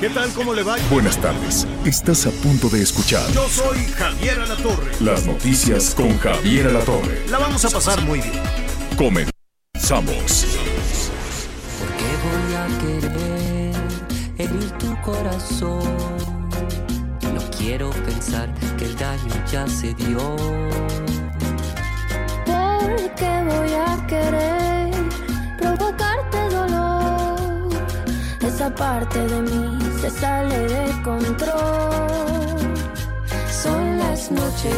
¿Qué tal? ¿Cómo le va? Buenas tardes. Estás a punto de escuchar Yo soy Javier Alatorre. las noticias con Javier Alatorre. La vamos a pasar muy bien. Comenzamos. ¿Por qué voy a querer herir tu corazón? No quiero pensar que el daño ya se dio. Porque voy a querer provocarte dolor. Esa parte de mí sale de control. Son las noches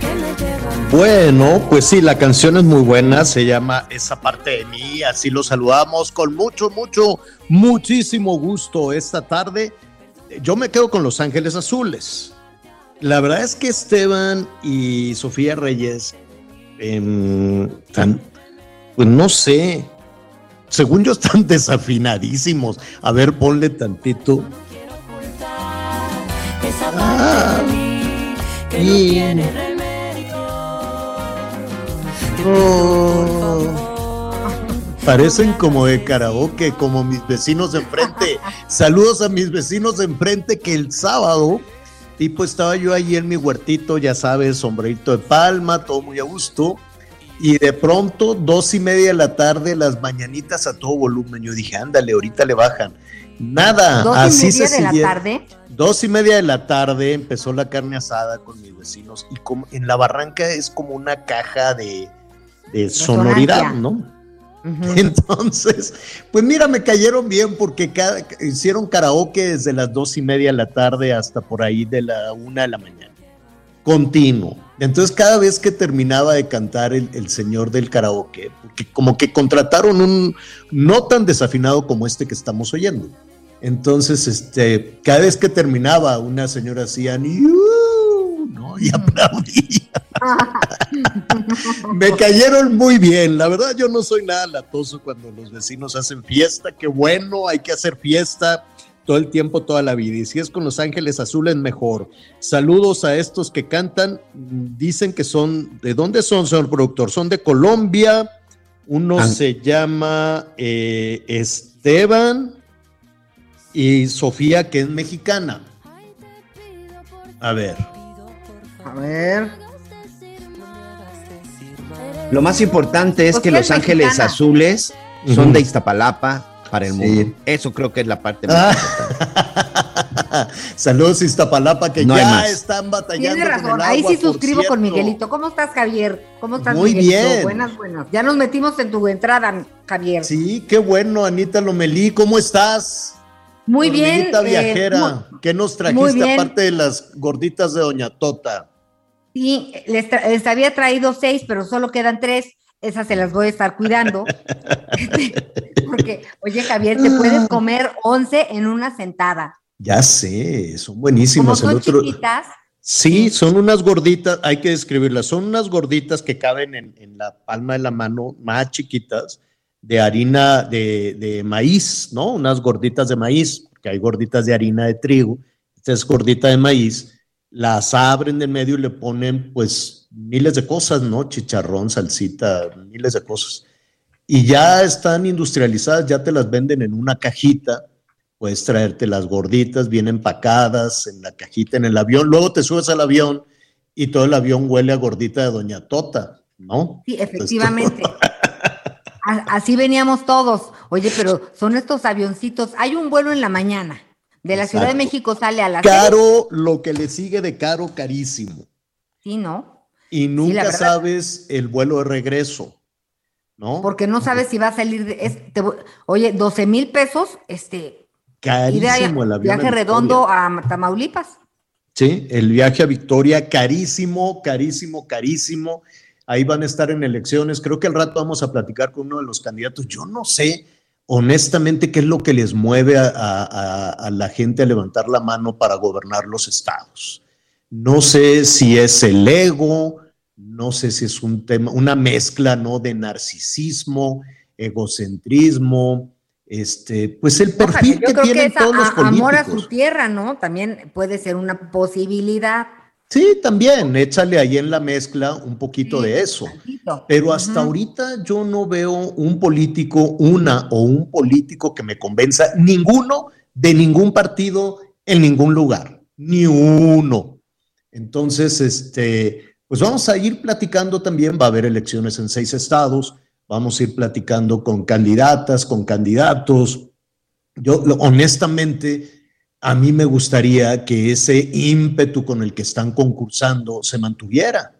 que me llevan. Bueno, pues sí, la canción es muy buena, se llama Esa parte de mí, así lo saludamos con mucho, mucho, muchísimo gusto esta tarde. Yo me quedo con Los Ángeles Azules. La verdad es que Esteban y Sofía Reyes, em, pues no sé, según yo están desafinadísimos. A ver, ponle tantito. Ah. tiene remedio. Parecen como de karaoke, como mis vecinos de enfrente. Saludos a mis vecinos de enfrente que el sábado, tipo, estaba yo ahí en mi huertito, ya sabes, sombrerito de palma, todo muy a gusto. Y de pronto, dos y media de la tarde, las mañanitas a todo volumen. Yo dije, ándale, ahorita le bajan. Nada, Dos así y media se de la tarde. Dos y media de la tarde empezó la carne asada con mis vecinos y como en la barranca es como una caja de, de sonoridad. ¿no? Entonces, pues mira, me cayeron bien porque cada, hicieron karaoke desde las dos y media de la tarde hasta por ahí de la una de la mañana. Continuo. Entonces, cada vez que terminaba de cantar el, el señor del karaoke, porque como que contrataron un no tan desafinado como este que estamos oyendo. Entonces, este, cada vez que terminaba, una señora hacía ¿no? y aplaudía. Me cayeron muy bien. La verdad, yo no soy nada latoso cuando los vecinos hacen fiesta. Qué bueno, hay que hacer fiesta todo el tiempo, toda la vida. Y si es con Los Ángeles Azules, mejor. Saludos a estos que cantan. Dicen que son, ¿de dónde son, señor productor? Son de Colombia. Uno Ah. se llama eh, Esteban y Sofía, que es mexicana. A ver. A ver. Lo más importante es Pues que Los es Ángeles mexicana. Azules son de Iztapalapa para el Sí. mundo. Eso creo que es la parte más Ah. Saludos Iztapalapa, que No hay ya más. están batallando. Tiene con razón. Ahí sí suscribo con. Miguelito. ¿Cómo estás, Javier? ¿Cómo estás, Muy Miguelito? bien. Buenas, buenas. Ya nos metimos en tu entrada, Javier. Sí, qué bueno, Anita Lomelí, ¿cómo estás? Muy bien. Hormiguita eh, viajera, mu- ¿qué nos trajiste bien. aparte de las gorditas de Doña Tota? Sí, les había traído seis, pero solo quedan tres. Esas se las voy a estar cuidando. Porque, oye, Javier, te Ah. puedes comer once en una sentada. Ya sé, son Como buenísimas. El son otro- chiquitas, Sí, son unas gorditas, hay que describirlas, son unas gorditas que caben en, en la palma de la mano, más chiquitas, de harina de, de maíz, ¿no? Unas gorditas de maíz, porque hay gorditas de harina de trigo, esta es gordita de maíz, las abren de medio y le ponen pues miles de cosas, ¿no? Chicharrón, salsita, miles de cosas. Y ya están industrializadas, ya te las venden en una cajita, puedes traerte las gorditas bien empacadas en la cajita en el avión, luego te subes al avión y todo el avión huele a gordita de Doña Tota, ¿no? sí, efectivamente. Así veníamos todos. Oye, pero son estos avioncitos. Hay un vuelo en la mañana. De la Ciudad de. México sale a las seis. Caro, lo que le sigue de caro, carísimo. Sí, ¿no? Y nunca verdad. sabes el vuelo de regreso, ¿no? Porque no sabes si va a salir de. es- te voy- oye, 12 mil pesos, este. Carísimo el avión. viaje a redondo a Tamaulipas. Sí, el viaje a Victoria, carísimo, carísimo, carísimo. ahí van a estar en elecciones. Creo que al rato vamos a platicar con uno de los candidatos. Yo no sé honestamente qué es lo que les mueve a, a- a la gente a levantar la mano para gobernar los estados. No sé si es el ego, no sé si es un tema, una mezcla, ¿no? De narcisismo, egocentrismo, este, pues el Ojalá, perfil yo que creo tienen todos los a- amor a políticos. su tierra, ¿no? También puede ser una posibilidad. Sí, también, échale ahí en la mezcla un poquito de eso. Tantito. Pero hasta ahorita yo no veo un político, una o un político que me convenza, ninguno de ningún partido en ningún lugar, ni uno. Entonces, este, pues vamos a ir platicando también, va a haber elecciones en seis estados, vamos a ir platicando con candidatas, con candidatos. Yo, honestamente, a mí me gustaría que ese ímpetu con el que están concursando se mantuviera.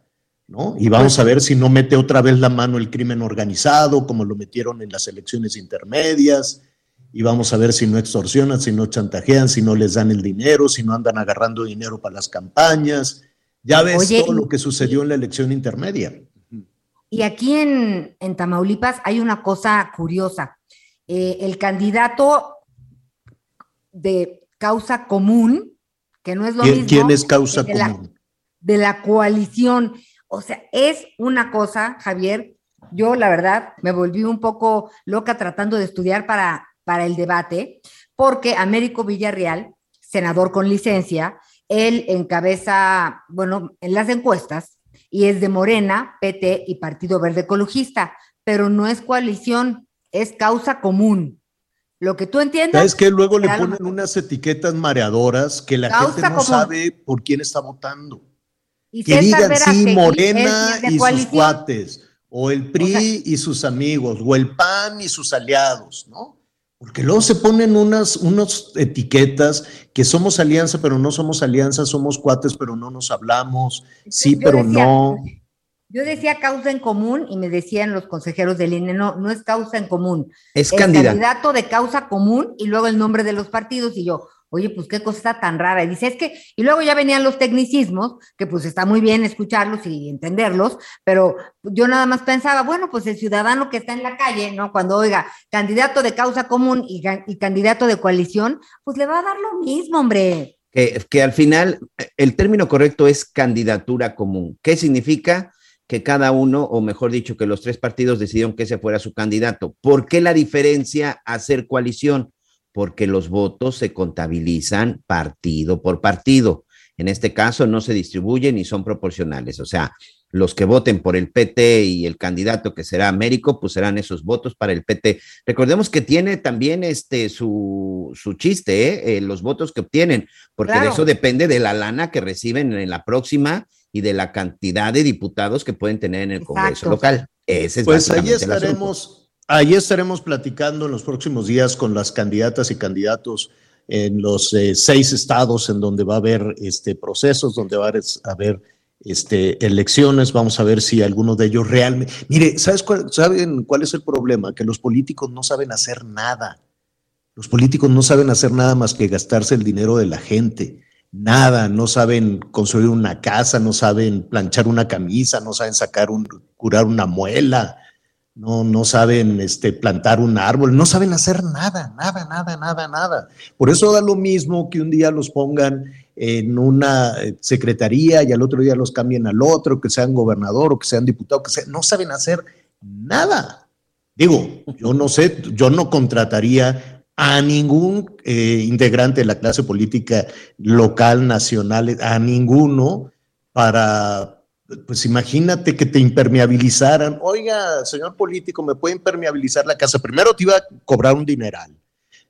¿no? Y vamos a ver si no mete otra vez la mano el crimen organizado, como lo metieron en las elecciones intermedias, y vamos a ver si no extorsionan, si no chantajean, si no les dan el dinero, si no andan agarrando dinero para las campañas. Ya ves Oye, todo lo que sucedió en la elección intermedia. Y aquí en, en Tamaulipas hay una cosa curiosa. Eh, el candidato de causa común, que no es lo ¿Quién, mismo. quién es causa de la- común? de la coalición. O sea, es una cosa, Javier, yo la verdad me volví un poco loca tratando de estudiar para, para el debate, porque Américo Villarreal, senador con licencia, él encabeza, bueno, en las encuestas, y es de Morena, PT y Partido Verde Ecologista, pero no es coalición, es causa común. Lo que tú entiendas. ¿Sabes que Luego le lo ponen unas etiquetas mareadoras que la Causa gente no común. sabe por quién está votando. y Que digan, sí, es Morena y sus cuates, o el PRI O sea- y sus amigos, o el PAN y sus aliados, ¿no? Porque luego se ponen unas, unas etiquetas que somos alianza, pero no somos alianza, somos cuates, pero no nos hablamos, sí, pero decía- no. Yo decía causa en común y me decían los consejeros del INE, no, no es causa en común. Es candidato. candidato de causa común y luego el nombre de los partidos y yo, oye, pues qué cosa tan rara. Y dice, es que, y luego ya venían los tecnicismos, que pues está muy bien escucharlos y entenderlos, pero yo nada más pensaba, bueno, pues el ciudadano que está en la calle, ¿no? Cuando oiga, candidato de causa común y, candidato de coalición, pues le va a dar lo mismo, hombre. que, al final el término correcto es candidatura común. ¿Qué significa? Que cada uno, o mejor dicho, que los tres partidos decidieron que ese fuera su candidato. ¿Por qué la diferencia a ser coalición? Porque los votos se contabilizan partido por partido. En este caso no se distribuyen y son proporcionales. O sea, los que voten por el PT y el candidato que será Américo, pues serán esos votos para el PT. Recordemos que tiene también este su, su chiste, ¿eh? Eh, los votos que obtienen, porque de eso depende de la lana que reciben en la próxima y de la cantidad de diputados que pueden tener en el Congreso Exacto. local. Ese es Pues ahí estaremos, ahí estaremos platicando en los próximos días con las candidatas y candidatos en los eh, seis estados en donde va a haber este, procesos, donde va a haber este, elecciones. Vamos a ver si alguno de ellos realmente. Mire, ¿sabes cuál, ¿saben cuál es el problema? Que los políticos no saben hacer nada. Los políticos no saben hacer nada más que gastarse el dinero de la gente. Nada, no saben construir una casa, no saben planchar una camisa, no saben sacar un, curar una muela, no, no saben este, plantar un árbol, no saben hacer nada, nada, nada, nada, nada. Por eso da lo mismo que un día los pongan en una eh, secretaría y al otro día los cambien al otro, que sean gobernador o que sean diputado, que sea, no saben hacer nada. Digo, yo no sé, yo no contrataría a ningún eh, integrante de la clase política local, nacional, a ninguno para, pues imagínate que te impermeabilizaran. Oiga, señor político, ¿me puede impermeabilizar la casa? Primero te iba a cobrar un dineral.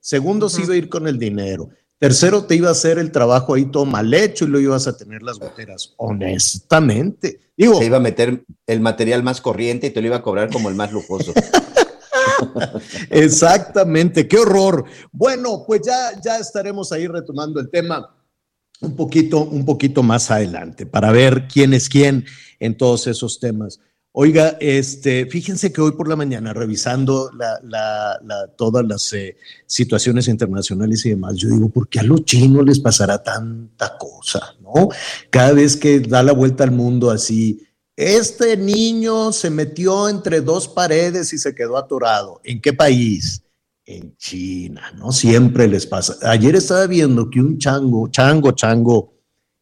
Segundo, se iba a ir con el dinero. Tercero, te iba a hacer el trabajo ahí todo mal hecho y lo ibas a tener las goteras. Honestamente. Digo, Te iba a meter el material más corriente y te lo iba a cobrar como el más lujoso. Exactamente, qué horror. Bueno, pues ya, ya estaremos ahí retomando el tema un poquito, un poquito más adelante para ver quién es quién en todos esos temas. Oiga, este, fíjense que hoy por la mañana, revisando la, la, todas las eh, situaciones internacionales y demás, yo digo, ¿por qué a los chinos les pasará tanta cosa? ¿No? Cada vez que da la vuelta al mundo así, Este niño se metió entre dos paredes y se quedó atorado. ¿En qué país? En China, ¿no? Siempre les pasa. Ayer estaba viendo que un chango, chango, chango,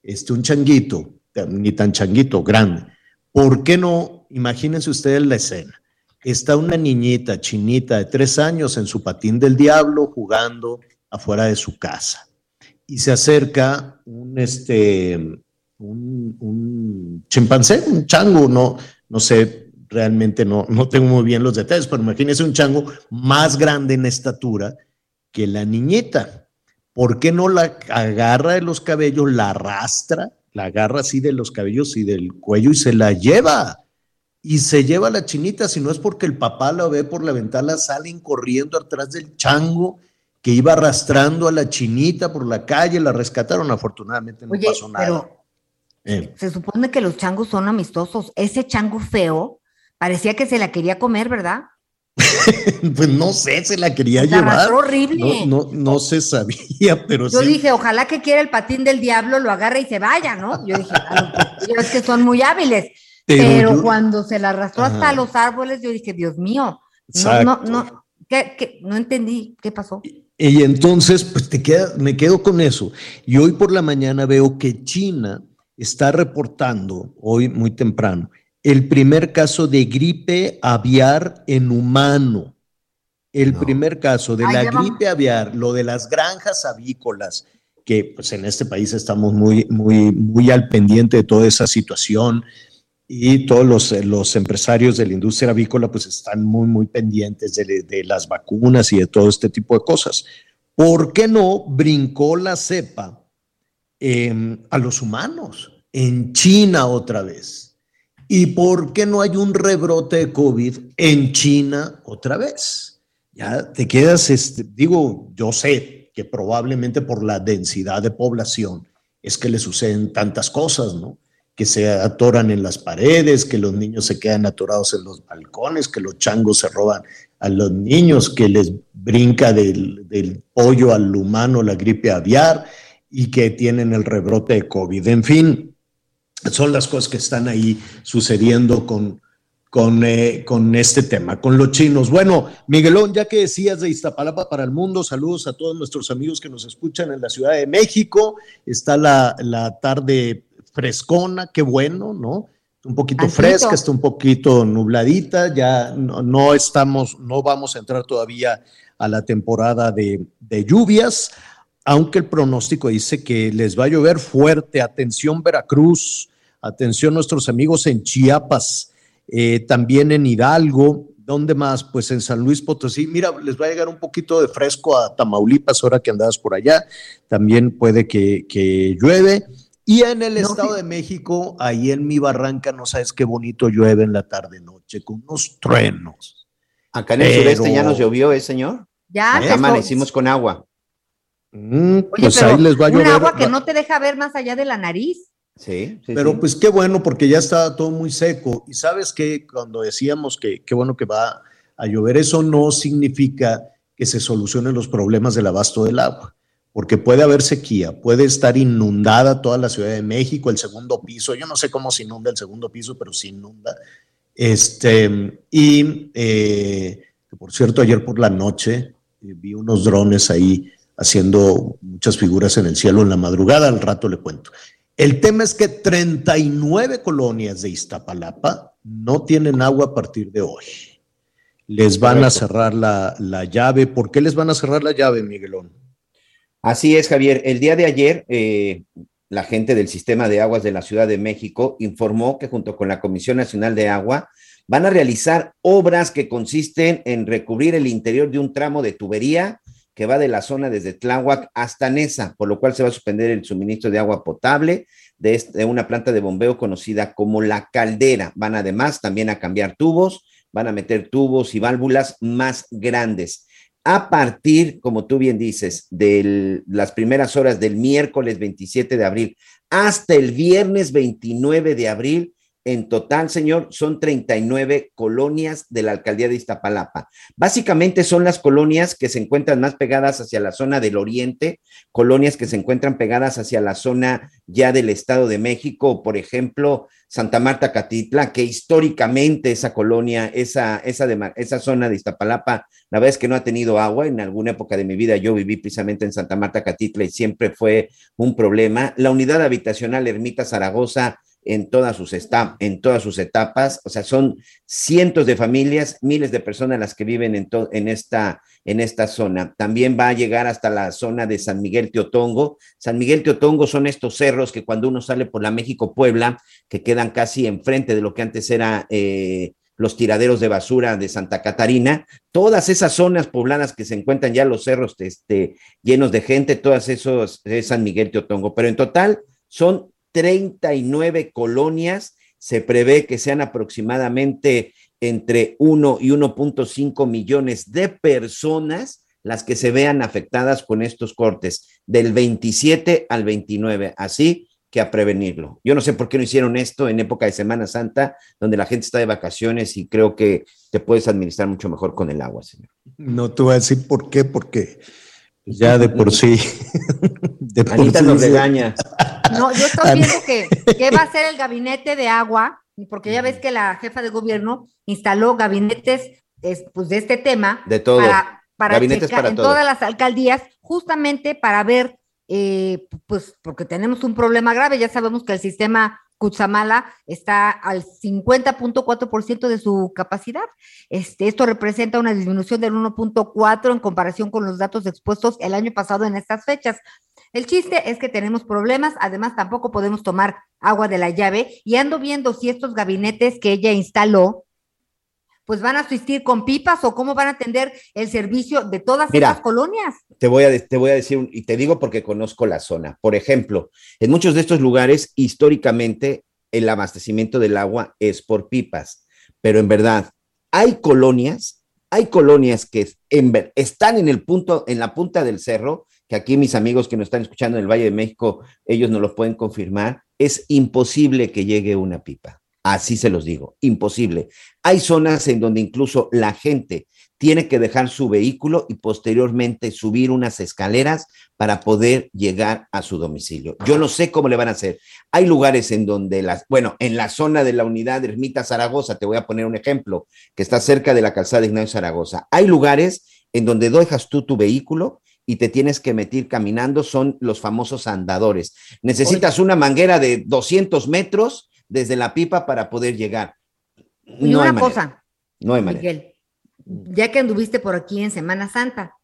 este, un changuito, ni tan changuito, grande. ¿Por qué no? Imagínense ustedes la escena. Está una niñita chinita de tres años en su patín del diablo jugando afuera de su casa. Y se acerca un, este, un, un chimpancé, un chango, no, no sé, realmente no, no tengo muy bien los detalles, pero imagínense un chango más grande en estatura que la niñita. ¿Por qué no la agarra de los cabellos, la arrastra, la agarra así de los cabellos y del cuello y se la lleva? Y se lleva a la chinita, si no es porque el papá la ve por la ventana, salen corriendo atrás del chango que iba arrastrando a la chinita por la calle, la rescataron, afortunadamente no Oye, pasó nada. pero Eh, se supone que los changos son amistosos. Ese chango feo parecía que se la quería comer, ¿verdad? pues no sé, se la quería La llevar. horrible. No, no, no se sabía, pero Yo sí. dije, ojalá que quiera el patín del diablo, lo agarre y se vaya, ¿no? Yo dije, a lo- yo es que son muy hábiles. Pero Pero, yo- cuando se la arrastró hasta los árboles, yo dije, Dios mío, no, Exacto. no, no, ¿qué, qué? no entendí qué pasó. Y entonces, pues te queda, me quedo con eso. Y hoy por la mañana veo que China está reportando, hoy muy temprano, el primer caso de gripe aviar en humano. El No. primer caso de Ay, la gripe aviar, lo de las granjas avícolas, que pues en este país estamos muy, muy, muy al pendiente de toda esa situación y todos los, los empresarios de la industria avícola pues están muy, muy pendientes de, de las vacunas y de todo este tipo de cosas. ¿Por qué no brincó la cepa eh, a los humanos? En China otra vez. ¿Y por qué no hay un rebrote de COVID en China otra vez? Ya te quedas, este, digo, yo sé que probablemente por la densidad de población es que le suceden tantas cosas, ¿no? Que se atoran en las paredes, que los niños se quedan atorados en los balcones, que los changos se roban a los niños, que les brinca del, del pollo al humano la gripe aviar y que tienen el rebrote de COVID. En fin, son las cosas que están ahí sucediendo con, con, eh, con este tema, con los chinos. Bueno, Miguelón, ya que decías de Iztapalapa para el mundo, saludos a todos nuestros amigos que nos escuchan en la Ciudad de México. Está la, la tarde frescona, qué bueno, ¿no? Un poquito fresca, está un poquito nubladita, ya no, no estamos, no vamos a entrar todavía a la temporada de, de lluvias, aunque el pronóstico dice que les va a llover fuerte. Atención Veracruz, atención nuestros amigos en Chiapas, eh, también en Hidalgo. ¿Dónde más? Pues en San Luis Potosí. Mira, les va a llegar un poquito de fresco a Tamaulipas ahora que andabas por allá. También puede que, que llueve. Y en el No, Estado sí. de México, ahí en mi barranca, no sabes qué bonito llueve en la tarde-noche, con unos truenos. Acá en el Pero- sureste ya nos llovió, ¿eh, señor? Ya, Acá te- amanecimos con agua. Mm, Oye, pues pero ahí les va a un llover. agua que no te deja ver más allá de la nariz. Sí, sí, Pero sí. pues qué bueno, porque ya está todo muy seco. Y sabes que cuando decíamos que qué bueno que va a llover, eso no significa que se solucionen los problemas del abasto del agua, porque puede haber sequía, puede estar inundada toda la Ciudad de México, el segundo piso. Yo no sé cómo se inunda el segundo piso, pero se inunda. Este, y eh, por cierto, ayer por la noche eh, vi unos drones ahí haciendo muchas figuras en el cielo en la madrugada, al rato le cuento. El tema es que 39 colonias de Iztapalapa no tienen agua a partir de hoy. Les van a cerrar la, la llave. ¿Por qué les van a cerrar la llave, Miguelón? Así es, Javier. El día de ayer, eh, la gente del Sistema de Aguas de la Ciudad de México informó que junto con la Comisión Nacional de Agua van a realizar obras que consisten en recubrir el interior de un tramo de tubería que va de la zona desde Tláhuac hasta Nesa, por lo cual se va a suspender el suministro de agua potable de, este- de una planta de bombeo conocida como La Caldera. Van además también a cambiar tubos, van a meter tubos y válvulas más grandes a partir, como tú bien dices, de las primeras horas del miércoles 27 de abril hasta el viernes 29 de abril, en total, señor, son 39 colonias de la alcaldía de Iztapalapa. Básicamente son las colonias que se encuentran más pegadas hacia la zona del oriente, colonias que se encuentran pegadas hacia la zona ya del Estado de México, por ejemplo, Santa Marta Catitla, que históricamente esa colonia, esa, esa, esa zona de Iztapalapa, la verdad es que no ha tenido agua. En alguna época de mi vida yo viví precisamente en Santa Marta Catitla y siempre fue un problema. La unidad habitacional Ermita Zaragoza en todas sus, en todas sus etapas. O sea, son cientos de familias, miles de personas las que viven en, en, esta, en esta zona. También va a llegar hasta la zona de San Miguel Teotongo. San Miguel Teotongo son estos cerros que cuando uno sale por la México-Puebla, que quedan casi enfrente de lo que antes era... Eh, los tiraderos de basura de Santa Catarina, todas esas zonas pobladas que se encuentran ya los cerros este, llenos de gente, todas esos es San Miguel Teotongo, pero en total son 39 colonias. Se prevé que sean aproximadamente entre 1 y 1.5 millones de personas las que se vean afectadas con estos cortes del 27 al 29. Así que a prevenirlo. Yo no sé por qué no hicieron esto en época de Semana Santa, donde la gente está de vacaciones y creo que te puedes administrar mucho mejor con el agua, señor. No te voy a decir por qué, porque ya de por sí. De por Anita nos regaña. No, yo estoy viendo que, ¿qué va a ser el gabinete de agua, porque ya ves que la jefa de gobierno instaló gabinetes pues, de este tema. De todo. Para, para, en todas las alcaldías, justamente para ver, eh, pues, porque tenemos un problema grave, ya sabemos que el sistema Cutzamala está al 50.4% de su capacidad. Este, esto representa una disminución del 1.4 en comparación con los datos expuestos el año pasado en estas fechas. El chiste es que tenemos problemas, además tampoco podemos tomar agua de la llave y ando viendo si estos gabinetes que ella instaló pues van a asistir con pipas o cómo van a atender el servicio de todas estas colonias. Te voy, a, te voy a decir, y te digo porque conozco la zona. Por ejemplo, en muchos de estos lugares, históricamente, el abastecimiento del agua es por pipas, pero en verdad, hay colonias, hay colonias que están en el punto, en la punta del cerro, que aquí mis amigos que nos están escuchando en el Valle de México, ellos nos lo pueden confirmar, es imposible que llegue una pipa. Así se los digo, imposible. Hay zonas en donde incluso la gente tiene que dejar su vehículo y posteriormente subir unas escaleras para poder llegar a su domicilio. Yo no sé cómo le van a hacer. Hay lugares en donde las, bueno, en la zona de la unidad de Ermita Zaragoza, te voy a poner un ejemplo, que está cerca de la calzada de Ignacio Zaragoza. Hay lugares en donde dejas tú tu vehículo y te tienes que meter caminando, son los famosos andadores. Necesitas una manguera de 200 metros desde la pipa para poder llegar. y una cosa, no hay Miguel, ya que anduviste por aquí en Semana Santa,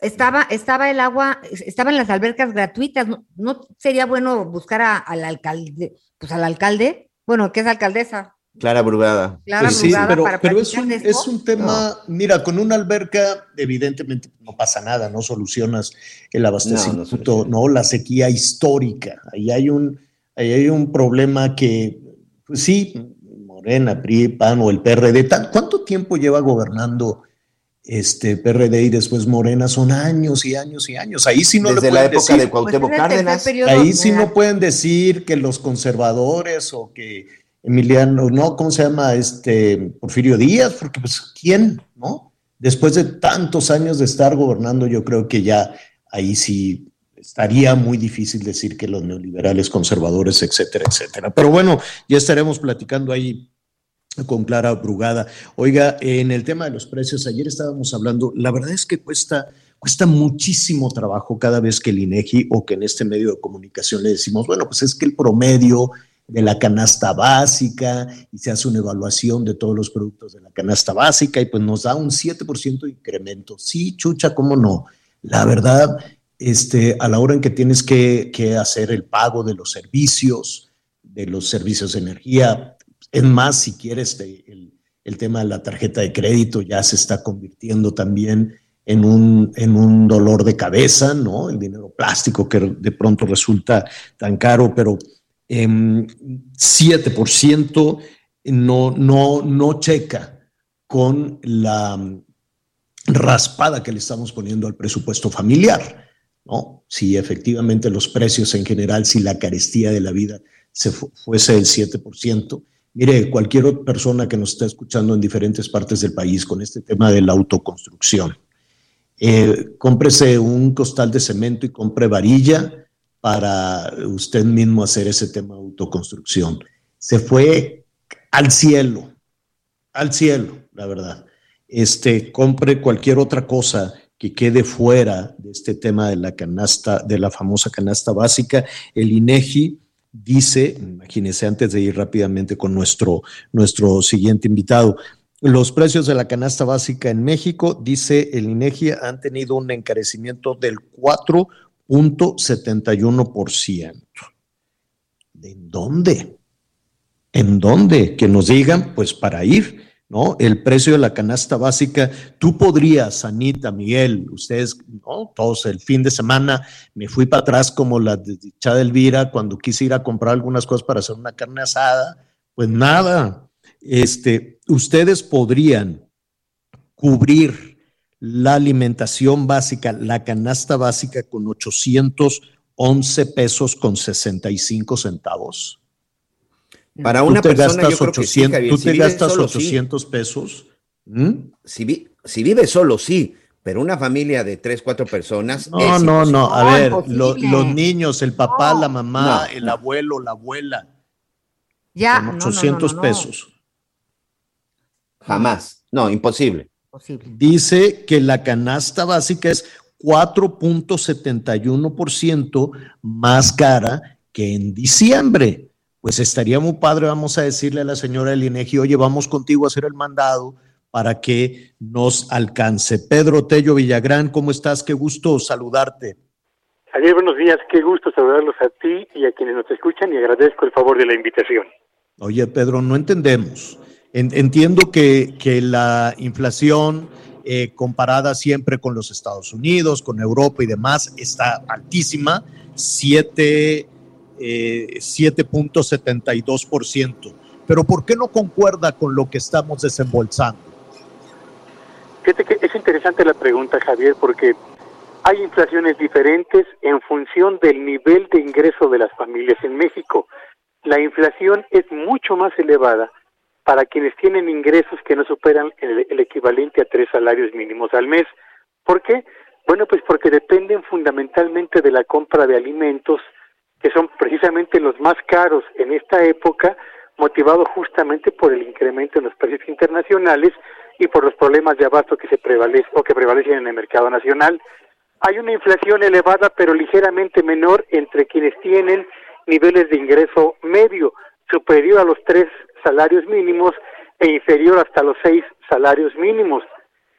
estaba, estaba el agua, estaban las albercas gratuitas, ¿no, sería bueno buscar al alcalde, pues al alcalde, bueno, que es alcaldesa, Clara Brugada. Clara pues sí, pero, pero es, un, es, un, tema, mira, con una alberca evidentemente no pasa nada, no solucionas el abastecimiento, no, la sequía histórica. Ahí hay un, ahí hay un problema que, pues sí, Morena, PRI, PAN o el PRD, ¿cuánto tiempo lleva gobernando este PRD y después Morena? Son años y años y años. Ahí sí no Desde la época de Cuauhtémoc pues Cárdenas. Ahí sí no pueden decir que los conservadores o que Emiliano, ¿no? ¿Cómo se llama? Este Porfirio Díaz, porque pues ¿quién? ¿No? Después de tantos años de estar gobernando, yo creo que ya ahí sí estaría muy difícil decir que los neoliberales conservadores, etcétera, etcétera. Pero bueno, ya estaremos platicando ahí con Clara Brugada. Oiga, en el tema de los precios, ayer estábamos hablando, la verdad es que cuesta, cuesta muchísimo trabajo cada vez que el INEGI o que en este medio de comunicación le decimos, bueno, pues es que el promedio de la canasta básica y se hace una evaluación de todos los productos de la canasta básica y pues nos da un 7% de incremento. Sí, chucha, ¿cómo no? La verdad, este, a la hora en que tienes que, hacer el pago de los servicios, de los servicios de energía, es más, si quieres, el, tema de la tarjeta de crédito ya se está convirtiendo también en un, en un dolor de cabeza, ¿no? El dinero plástico que de pronto resulta tan caro, pero 7% em, no, no, no checa con la raspada que le estamos poniendo al presupuesto familiar. ¿No? Si efectivamente los precios en general, si la carestía de la vida se fuese del 7%, Mire, cualquier otra persona que nos está escuchando en diferentes partes del país con este tema de la autoconstrucción, eh, cómprese un costal de cemento y compre varilla para usted mismo hacer ese tema de autoconstrucción. Se fue al cielo, al cielo, la verdad. Este, compre cualquier otra cosa que quede fuera de este tema de la canasta, de la famosa canasta básica. El INEGI dice, imagínense antes de ir rápidamente con nuestro, nuestro siguiente invitado, los precios de la canasta básica en México, dice el INEGI, han tenido un encarecimiento del 4.71%. ¿De dónde? ¿En dónde? Que nos digan, pues para ir. ¿No? El precio de la canasta básica, tú podrías, Anita, Miguel, ustedes, ¿no? Todos el fin de semana me fui para atrás como la desdichada Elvira cuando quise ir a comprar algunas cosas para hacer una carne asada, pues nada, este, ustedes podrían cubrir la alimentación básica, la canasta básica con 811 pesos con 65 centavos. Para una persona, yo creo 800, que ¿Tú te gastas 800 pesos? ¿Mm? Si, vi, si vive solo, sí, pero una familia de tres, cuatro personas. No, no, no. A ver, lo, los niños, el papá, no, la mamá, no, el abuelo, la abuela. Ya. Con 800 pesos. Jamás. No, imposible. Posible. Dice que la canasta básica es 4.71% más cara que en diciembre pues estaría muy padre, vamos a decirle a la señora del INEGI, oye, vamos contigo a hacer el mandado para que nos alcance. Pedro Tello Villagrán, ¿cómo estás? Qué gusto saludarte. Javier, buenos días, qué gusto saludarlos a ti y a quienes nos escuchan y agradezco el favor de la invitación. Oye, Pedro, no entendemos. Entiendo que, que la inflación eh, comparada siempre con los Estados Unidos, con Europa y demás, está altísima, 7 eh, 7.72%. Pero ¿por qué no concuerda con lo que estamos desembolsando? Fíjate que es interesante la pregunta, Javier, porque hay inflaciones diferentes en función del nivel de ingreso de las familias en México. La inflación es mucho más elevada para quienes tienen ingresos que no superan el, el equivalente a tres salarios mínimos al mes. ¿Por qué? Bueno, pues porque dependen fundamentalmente de la compra de alimentos, que son precisamente los más caros en esta época, motivado justamente por el incremento en los precios internacionales y por los problemas de abasto que se prevalecen o que prevalecen en el mercado nacional. Hay una inflación elevada pero ligeramente menor entre quienes tienen niveles de ingreso medio, superior a los tres salarios mínimos e inferior hasta los seis salarios mínimos.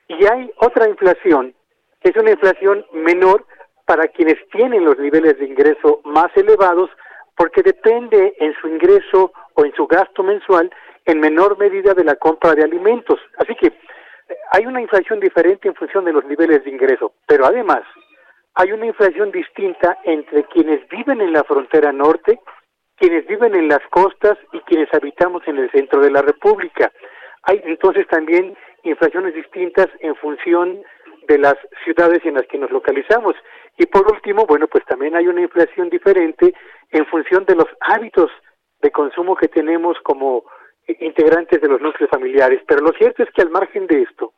Y hay otra inflación, que es una inflación menor para quienes tienen los niveles de ingreso más elevados, porque depende en su ingreso o en su gasto mensual en menor medida de la compra de alimentos. Así que hay una inflación diferente en función de los niveles de ingreso, pero además hay una inflación distinta entre quienes viven en la frontera norte, quienes viven en las costas y quienes habitamos en el centro de la República. Hay entonces también inflaciones distintas en función de las ciudades en las que nos localizamos. Y por último, bueno, pues también hay una inflación diferente en función de los hábitos de consumo que tenemos como integrantes de los núcleos familiares. Pero lo cierto es que al margen de esto,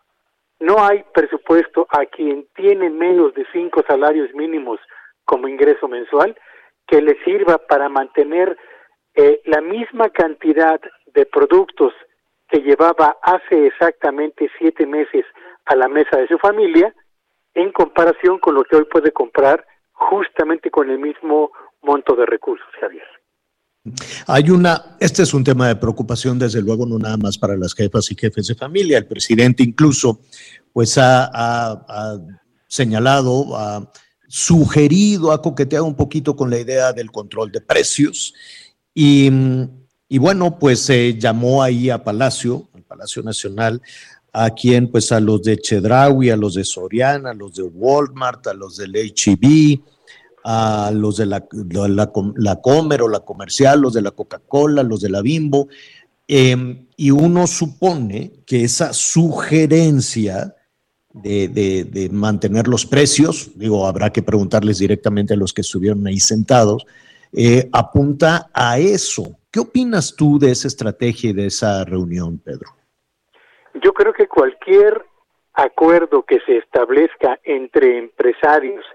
no hay presupuesto a quien tiene menos de cinco salarios mínimos como ingreso mensual que le sirva para mantener eh, la misma cantidad de productos que llevaba hace exactamente siete meses a la mesa de su familia en comparación con lo que hoy puede comprar justamente con el mismo monto de recursos, Javier. Hay una, este es un tema de preocupación, desde luego, no nada más para las jefas y jefes de familia. El presidente incluso, pues, ha, señalado, ha sugerido, ha coqueteado un poquito con la idea del control de precios. Y, y bueno, pues se llamó ahí a Palacio, al Palacio Nacional, a quien, pues a los de Chedraui, a los de Soriana, a los de Walmart, a los del HEB, a los de la, la, la, Comer o la Comercial, los de la Coca-Cola, los de la Bimbo, eh, y uno supone que esa sugerencia de, de, de, mantener los precios, digo, habrá que preguntarles directamente a los que estuvieron ahí sentados, eh, apunta a eso. ¿Qué opinas tú de esa estrategia y de esa reunión, Pedro? Yo creo que cualquier acuerdo que se establezca entre empresarios,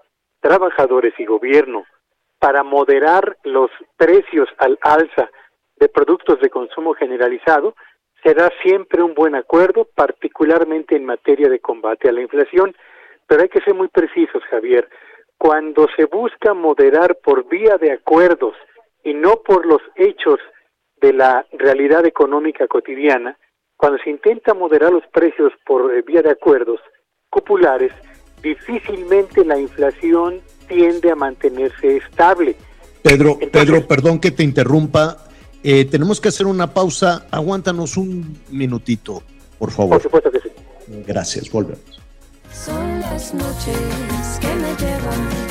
trabajadores y gobierno para moderar los precios al alza de productos de consumo generalizado será siempre un buen acuerdo, particularmente en materia de combate a la inflación. Pero hay que ser muy precisos, Javier. Cuando se busca moderar por vía de acuerdos y no por los hechos de la realidad económica cotidiana, cuando se intenta moderar los precios por eh, vía de acuerdos populares, difícilmente la inflación tiende a mantenerse estable. Pedro, Pedro, perdón que te interrumpa. Eh, tenemos que hacer una pausa. Aguántanos un minutito, por favor. Por supuesto que sí. Gracias, volvemos. Son las noches que me llevan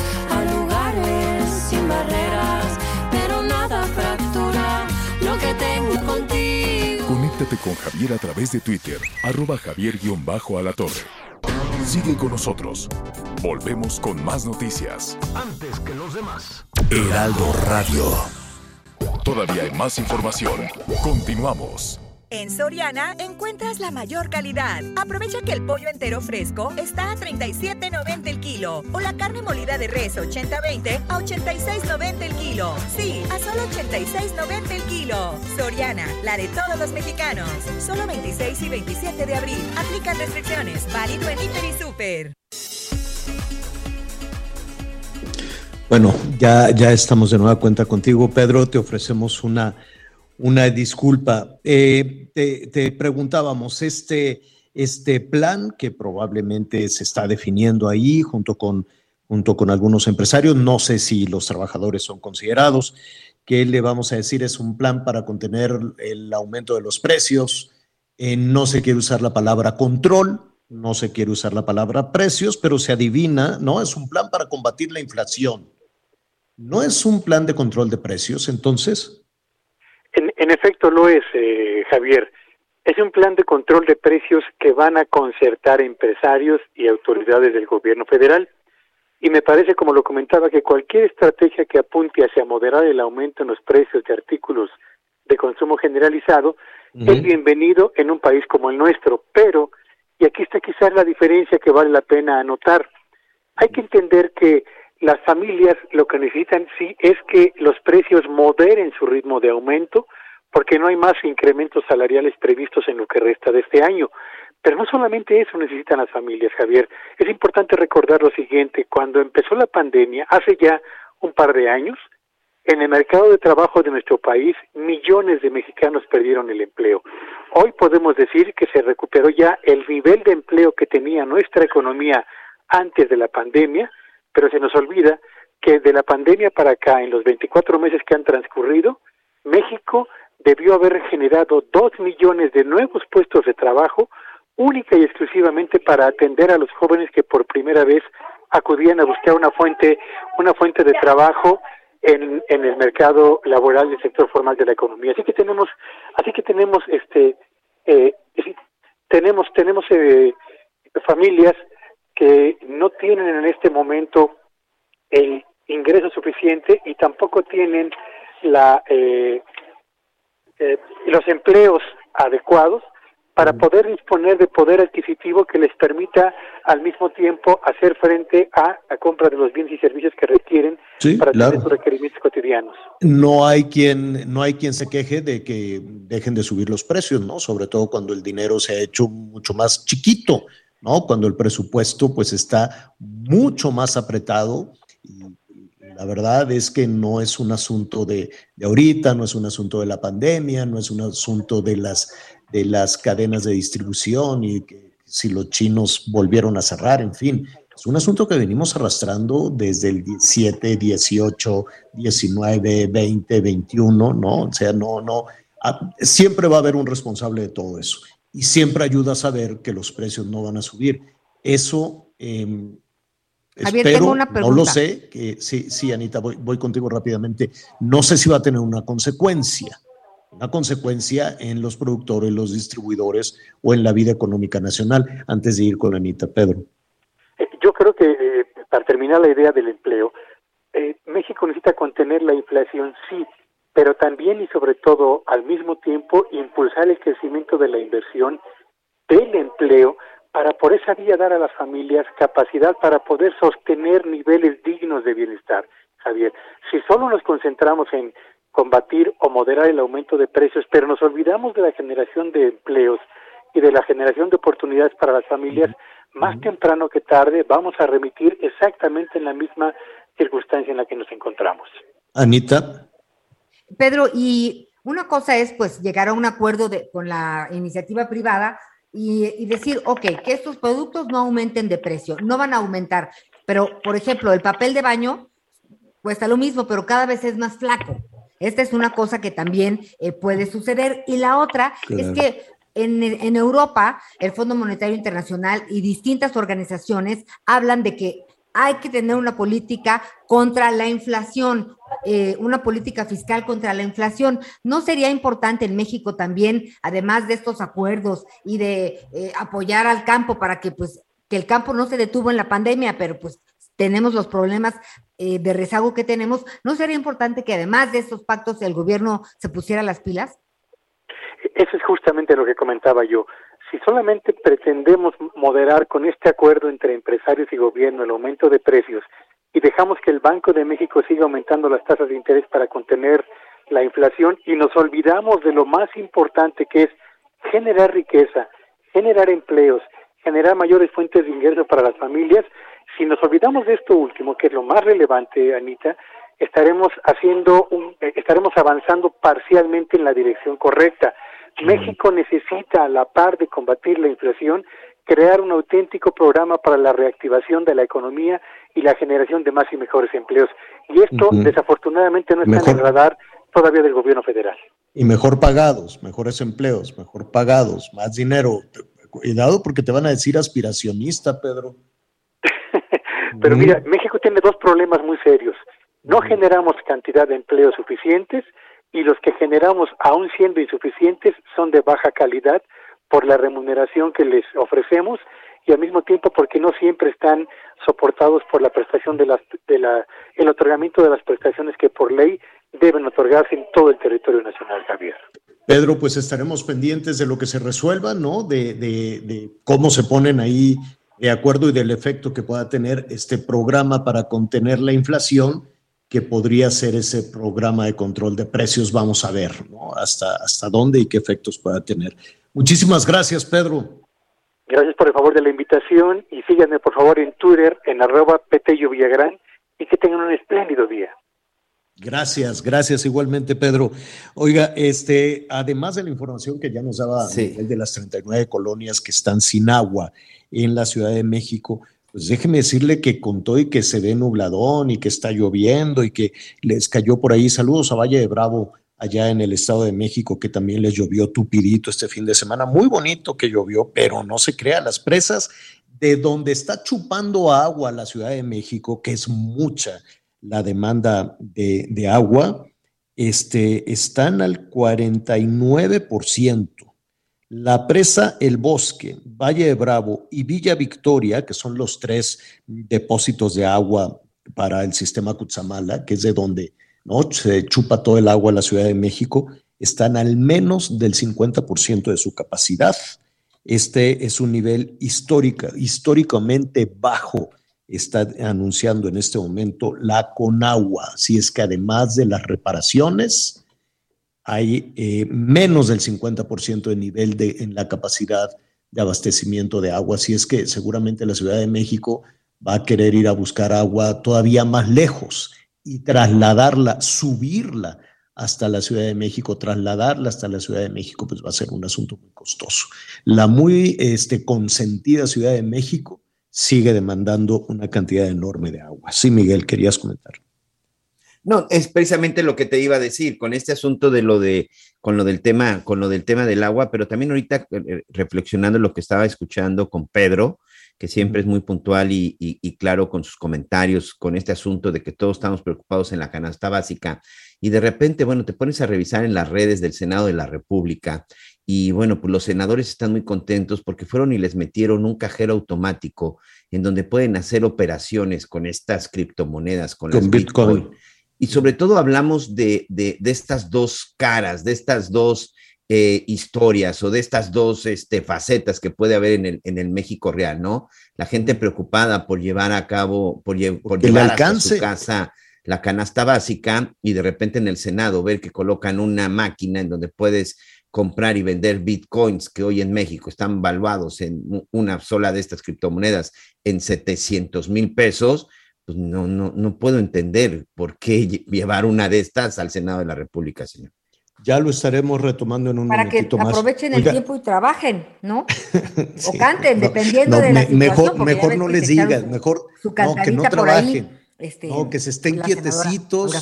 con Javier a través de Twitter, arroba javier-alatorre. Sigue con nosotros. Volvemos con más noticias. Antes que los demás. Heraldo Radio. Todavía hay más información. Continuamos. En Soriana encuentras la mayor calidad. Aprovecha que el pollo entero fresco está a 37.90 el kilo o la carne molida de res 80-20 a 86.90 el kilo. Sí, a solo 86.90 el kilo. Soriana, la de todos los mexicanos. Solo 26 y 27 de abril. Aplican restricciones. Válido en Hiper y Super. Bueno, ya, ya estamos de nueva cuenta contigo, Pedro. Te ofrecemos una, una disculpa. Eh, te, preguntábamos, este, este plan que probablemente se está definiendo ahí junto con, junto con algunos empresarios, no sé si los trabajadores son considerados, ¿qué le vamos a decir? Es un plan para contener el aumento de los precios. Eh, no se quiere usar la palabra control, no se quiere usar la palabra precios, pero se adivina, ¿no? Es un plan para combatir la inflación. ¿No es un plan de control de precios entonces? En, efecto lo es, eh, Javier. Es un plan de control de precios que van a concertar empresarios y autoridades del gobierno federal. Y me parece, como lo comentaba, que cualquier estrategia que apunte hacia moderar el aumento en los precios de artículos de consumo generalizado es bienvenido en un país como el nuestro. Pero, y aquí está quizás la diferencia que vale la pena anotar, hay que entender que las familias lo que necesitan sí es que los precios moderen su ritmo de aumento porque no hay más incrementos salariales previstos en lo que resta de este año. Pero no solamente eso necesitan las familias, Javier. Es importante recordar lo siguiente, cuando empezó la pandemia, hace ya un par de años, en el mercado de trabajo de nuestro país, millones de mexicanos perdieron el empleo. Hoy podemos decir que se recuperó ya el nivel de empleo que tenía nuestra economía antes de la pandemia, pero se nos olvida que de la pandemia para acá, en los 24 meses que han transcurrido, México debió haber generado dos millones de nuevos puestos de trabajo, única y exclusivamente para atender a los jóvenes que por primera vez acudían a buscar una fuente, una fuente de trabajo en, el mercado laboral del sector formal de la economía. Así que tenemos, así que tenemos este, eh, tenemos, tenemos eh, familias que no tienen en este momento el ingreso suficiente y tampoco tienen la eh, eh, los empleos adecuados para poder disponer de poder adquisitivo que les permita al mismo tiempo hacer frente a la compra de los bienes y servicios que requieren Sí, para claro. tener sus requerimientos cotidianos. No hay quien, no hay quien se queje de que dejen de subir los precios, ¿no? Sobre todo cuando el dinero se ha hecho mucho más chiquito, ¿no? Cuando el presupuesto pues está mucho más apretado. Y la verdad es que no es un asunto de, de ahorita, no es un asunto de la pandemia, no es un asunto de las, de las cadenas de distribución y que si los chinos volvieron a cerrar, en fin. Es un asunto que venimos arrastrando desde el 17, 18, 19, 20, 21, ¿no? O sea, no, no. ah, Siempre va a haber un responsable de todo eso. Y siempre ayuda a saber que los precios no van a subir. Eso, eh, Javier, espero, tengo una no lo sé. Que, sí, sí, Anita, voy, voy contigo rápidamente. No sé si va a tener una consecuencia una consecuencia en los productores, los distribuidores o en la vida económica nacional. Antes de ir con Anita, Pedro. Eh, Yo creo que, eh, para terminar la idea del empleo, eh, México necesita contener la inflación, sí, pero también y sobre todo al mismo tiempo impulsar el crecimiento de la inversión, del empleo, para por esa vía dar a las familias capacidad para poder sostener niveles dignos de bienestar. Javier, si solo nos concentramos en combatir o moderar el aumento de precios, pero nos olvidamos de la generación de empleos y de la generación de oportunidades para las familias, más temprano que tarde vamos a remitir exactamente en la misma circunstancia en la que nos encontramos. Anita. Pedro, y una cosa es pues llegar a un acuerdo de, con la iniciativa privada y, y, decir, ok, que estos productos no aumenten de precio, no van a aumentar, pero por ejemplo, el papel de baño cuesta lo mismo, pero cada vez es más flaco. Esta es una cosa que también eh, puede suceder. Y la otra claro. es que en, en, Europa, el Fondo Monetario Internacional y distintas organizaciones hablan de que hay que tener una política contra la inflación, eh, una política fiscal contra la inflación. ¿No sería importante en México también, además de estos acuerdos y de eh, apoyar al campo para que pues que el campo no se detuvo en la pandemia, pero pues tenemos los problemas eh, de rezago que tenemos, ¿no sería importante que además de estos pactos el gobierno se pusiera las pilas? Eso es justamente lo que comentaba yo. Si solamente pretendemos moderar con este acuerdo entre empresarios y gobierno el aumento de precios y dejamos que el Banco de México siga aumentando las tasas de interés para contener la inflación y nos olvidamos de lo más importante que es generar riqueza, generar empleos, generar mayores fuentes de ingreso para las familias, si nos olvidamos de esto último, que es lo más relevante, Anita, estaremos haciendo un, eh, estaremos avanzando parcialmente en la dirección correcta. México necesita, a la par de combatir la inflación, crear un auténtico programa para la reactivación de la economía y la generación de más y mejores empleos. Y esto, uh -huh. desafortunadamente, no está mejor, en el radar todavía del gobierno federal. Y mejor pagados, mejores empleos, mejor pagados, más dinero. Cuidado porque te van a decir aspiracionista, Pedro. Pero mira, México tiene dos problemas muy serios. No generamos cantidad de empleos suficientes y los que generamos, aún siendo insuficientes, son de baja calidad por la remuneración que les ofrecemos y al mismo tiempo porque no siempre están soportados por la prestación de las de la el otorgamiento de las prestaciones que por ley deben otorgarse en todo el territorio nacional, Javier. Pedro, pues estaremos pendientes de lo que se resuelva, ¿no? De, de, de cómo se ponen ahí de acuerdo y del efecto que pueda tener este programa para contener la inflación, que podría ser ese programa de control de precios. Vamos a ver ¿no? hasta, hasta dónde y qué efectos pueda tener. Muchísimas gracias, Pedro. Gracias por el favor de la invitación y síganme por favor en Twitter en arroba Petello Villagrán y que tengan un espléndido día. Gracias, gracias igualmente, Pedro. Oiga, este, además de la información que ya nos daba sí. el de las 39 colonias que están sin agua en la Ciudad de México, pues déjeme decirle que contó y que se ve nubladón y que está lloviendo y que les cayó por ahí. Saludos a Valle de Bravo, allá en el Estado de México, que también les llovió tupidito este fin de semana. Muy bonito que llovió, pero no se crea, las presas de donde está chupando agua la Ciudad de México, que es mucha la demanda de, de agua, este, están al 49%. La presa El Bosque, Valle de Bravo y Villa Victoria, que son los tres depósitos de agua para el sistema Cutzamala, que es de donde ¿no? se chupa todo el agua en la Ciudad de México, están al menos del 50% de su capacidad. Este es un nivel histórica, históricamente bajo está anunciando en este momento la Conagua. Si es que además de las reparaciones, hay eh, menos del 50% de nivel de, en la capacidad de abastecimiento de agua. Así es que seguramente la Ciudad de México va a querer ir a buscar agua todavía más lejos y trasladarla, subirla hasta la Ciudad de México, trasladarla hasta la Ciudad de México, pues va a ser un asunto muy costoso. La muy este, consentida Ciudad de México sigue demandando una cantidad enorme de agua. Sí, Miguel, querías comentar. No, es precisamente lo que te iba a decir con este asunto de lo de con lo del tema con lo del tema del agua, pero también ahorita eh, reflexionando lo que estaba escuchando con Pedro, que siempre es muy puntual y, y, y, claro con sus comentarios, con este asunto de que todos estamos preocupados en la canasta básica y de repente, bueno, te pones a revisar en las redes del Senado de la República y bueno, pues los senadores están muy contentos porque fueron y les metieron un cajero automático en donde pueden hacer operaciones con estas criptomonedas, con, las Bitcoin. Y sobre todo hablamos de, de, estas dos caras, de estas dos eh, historias o de estas dos este, facetas que puede haber en el, en el México real, ¿no? La gente preocupada por llevar a cabo, por, por llevar a su casa la canasta básica y de repente en el Senado ver que colocan una máquina en donde puedes comprar y vender bitcoins que hoy en México están valuados en una sola de estas criptomonedas en 700 mil pesos, pues no, no, no puedo entender por qué llevar una de estas al Senado de la República, señor. Ya lo estaremos retomando en un Para que aprovechen el tiempo y trabajen, ¿no? o canten, dependiendo de la situación. Mejor, mejor no les digas, mejor no, que no trabajen. Este, no, que se estén quietecitos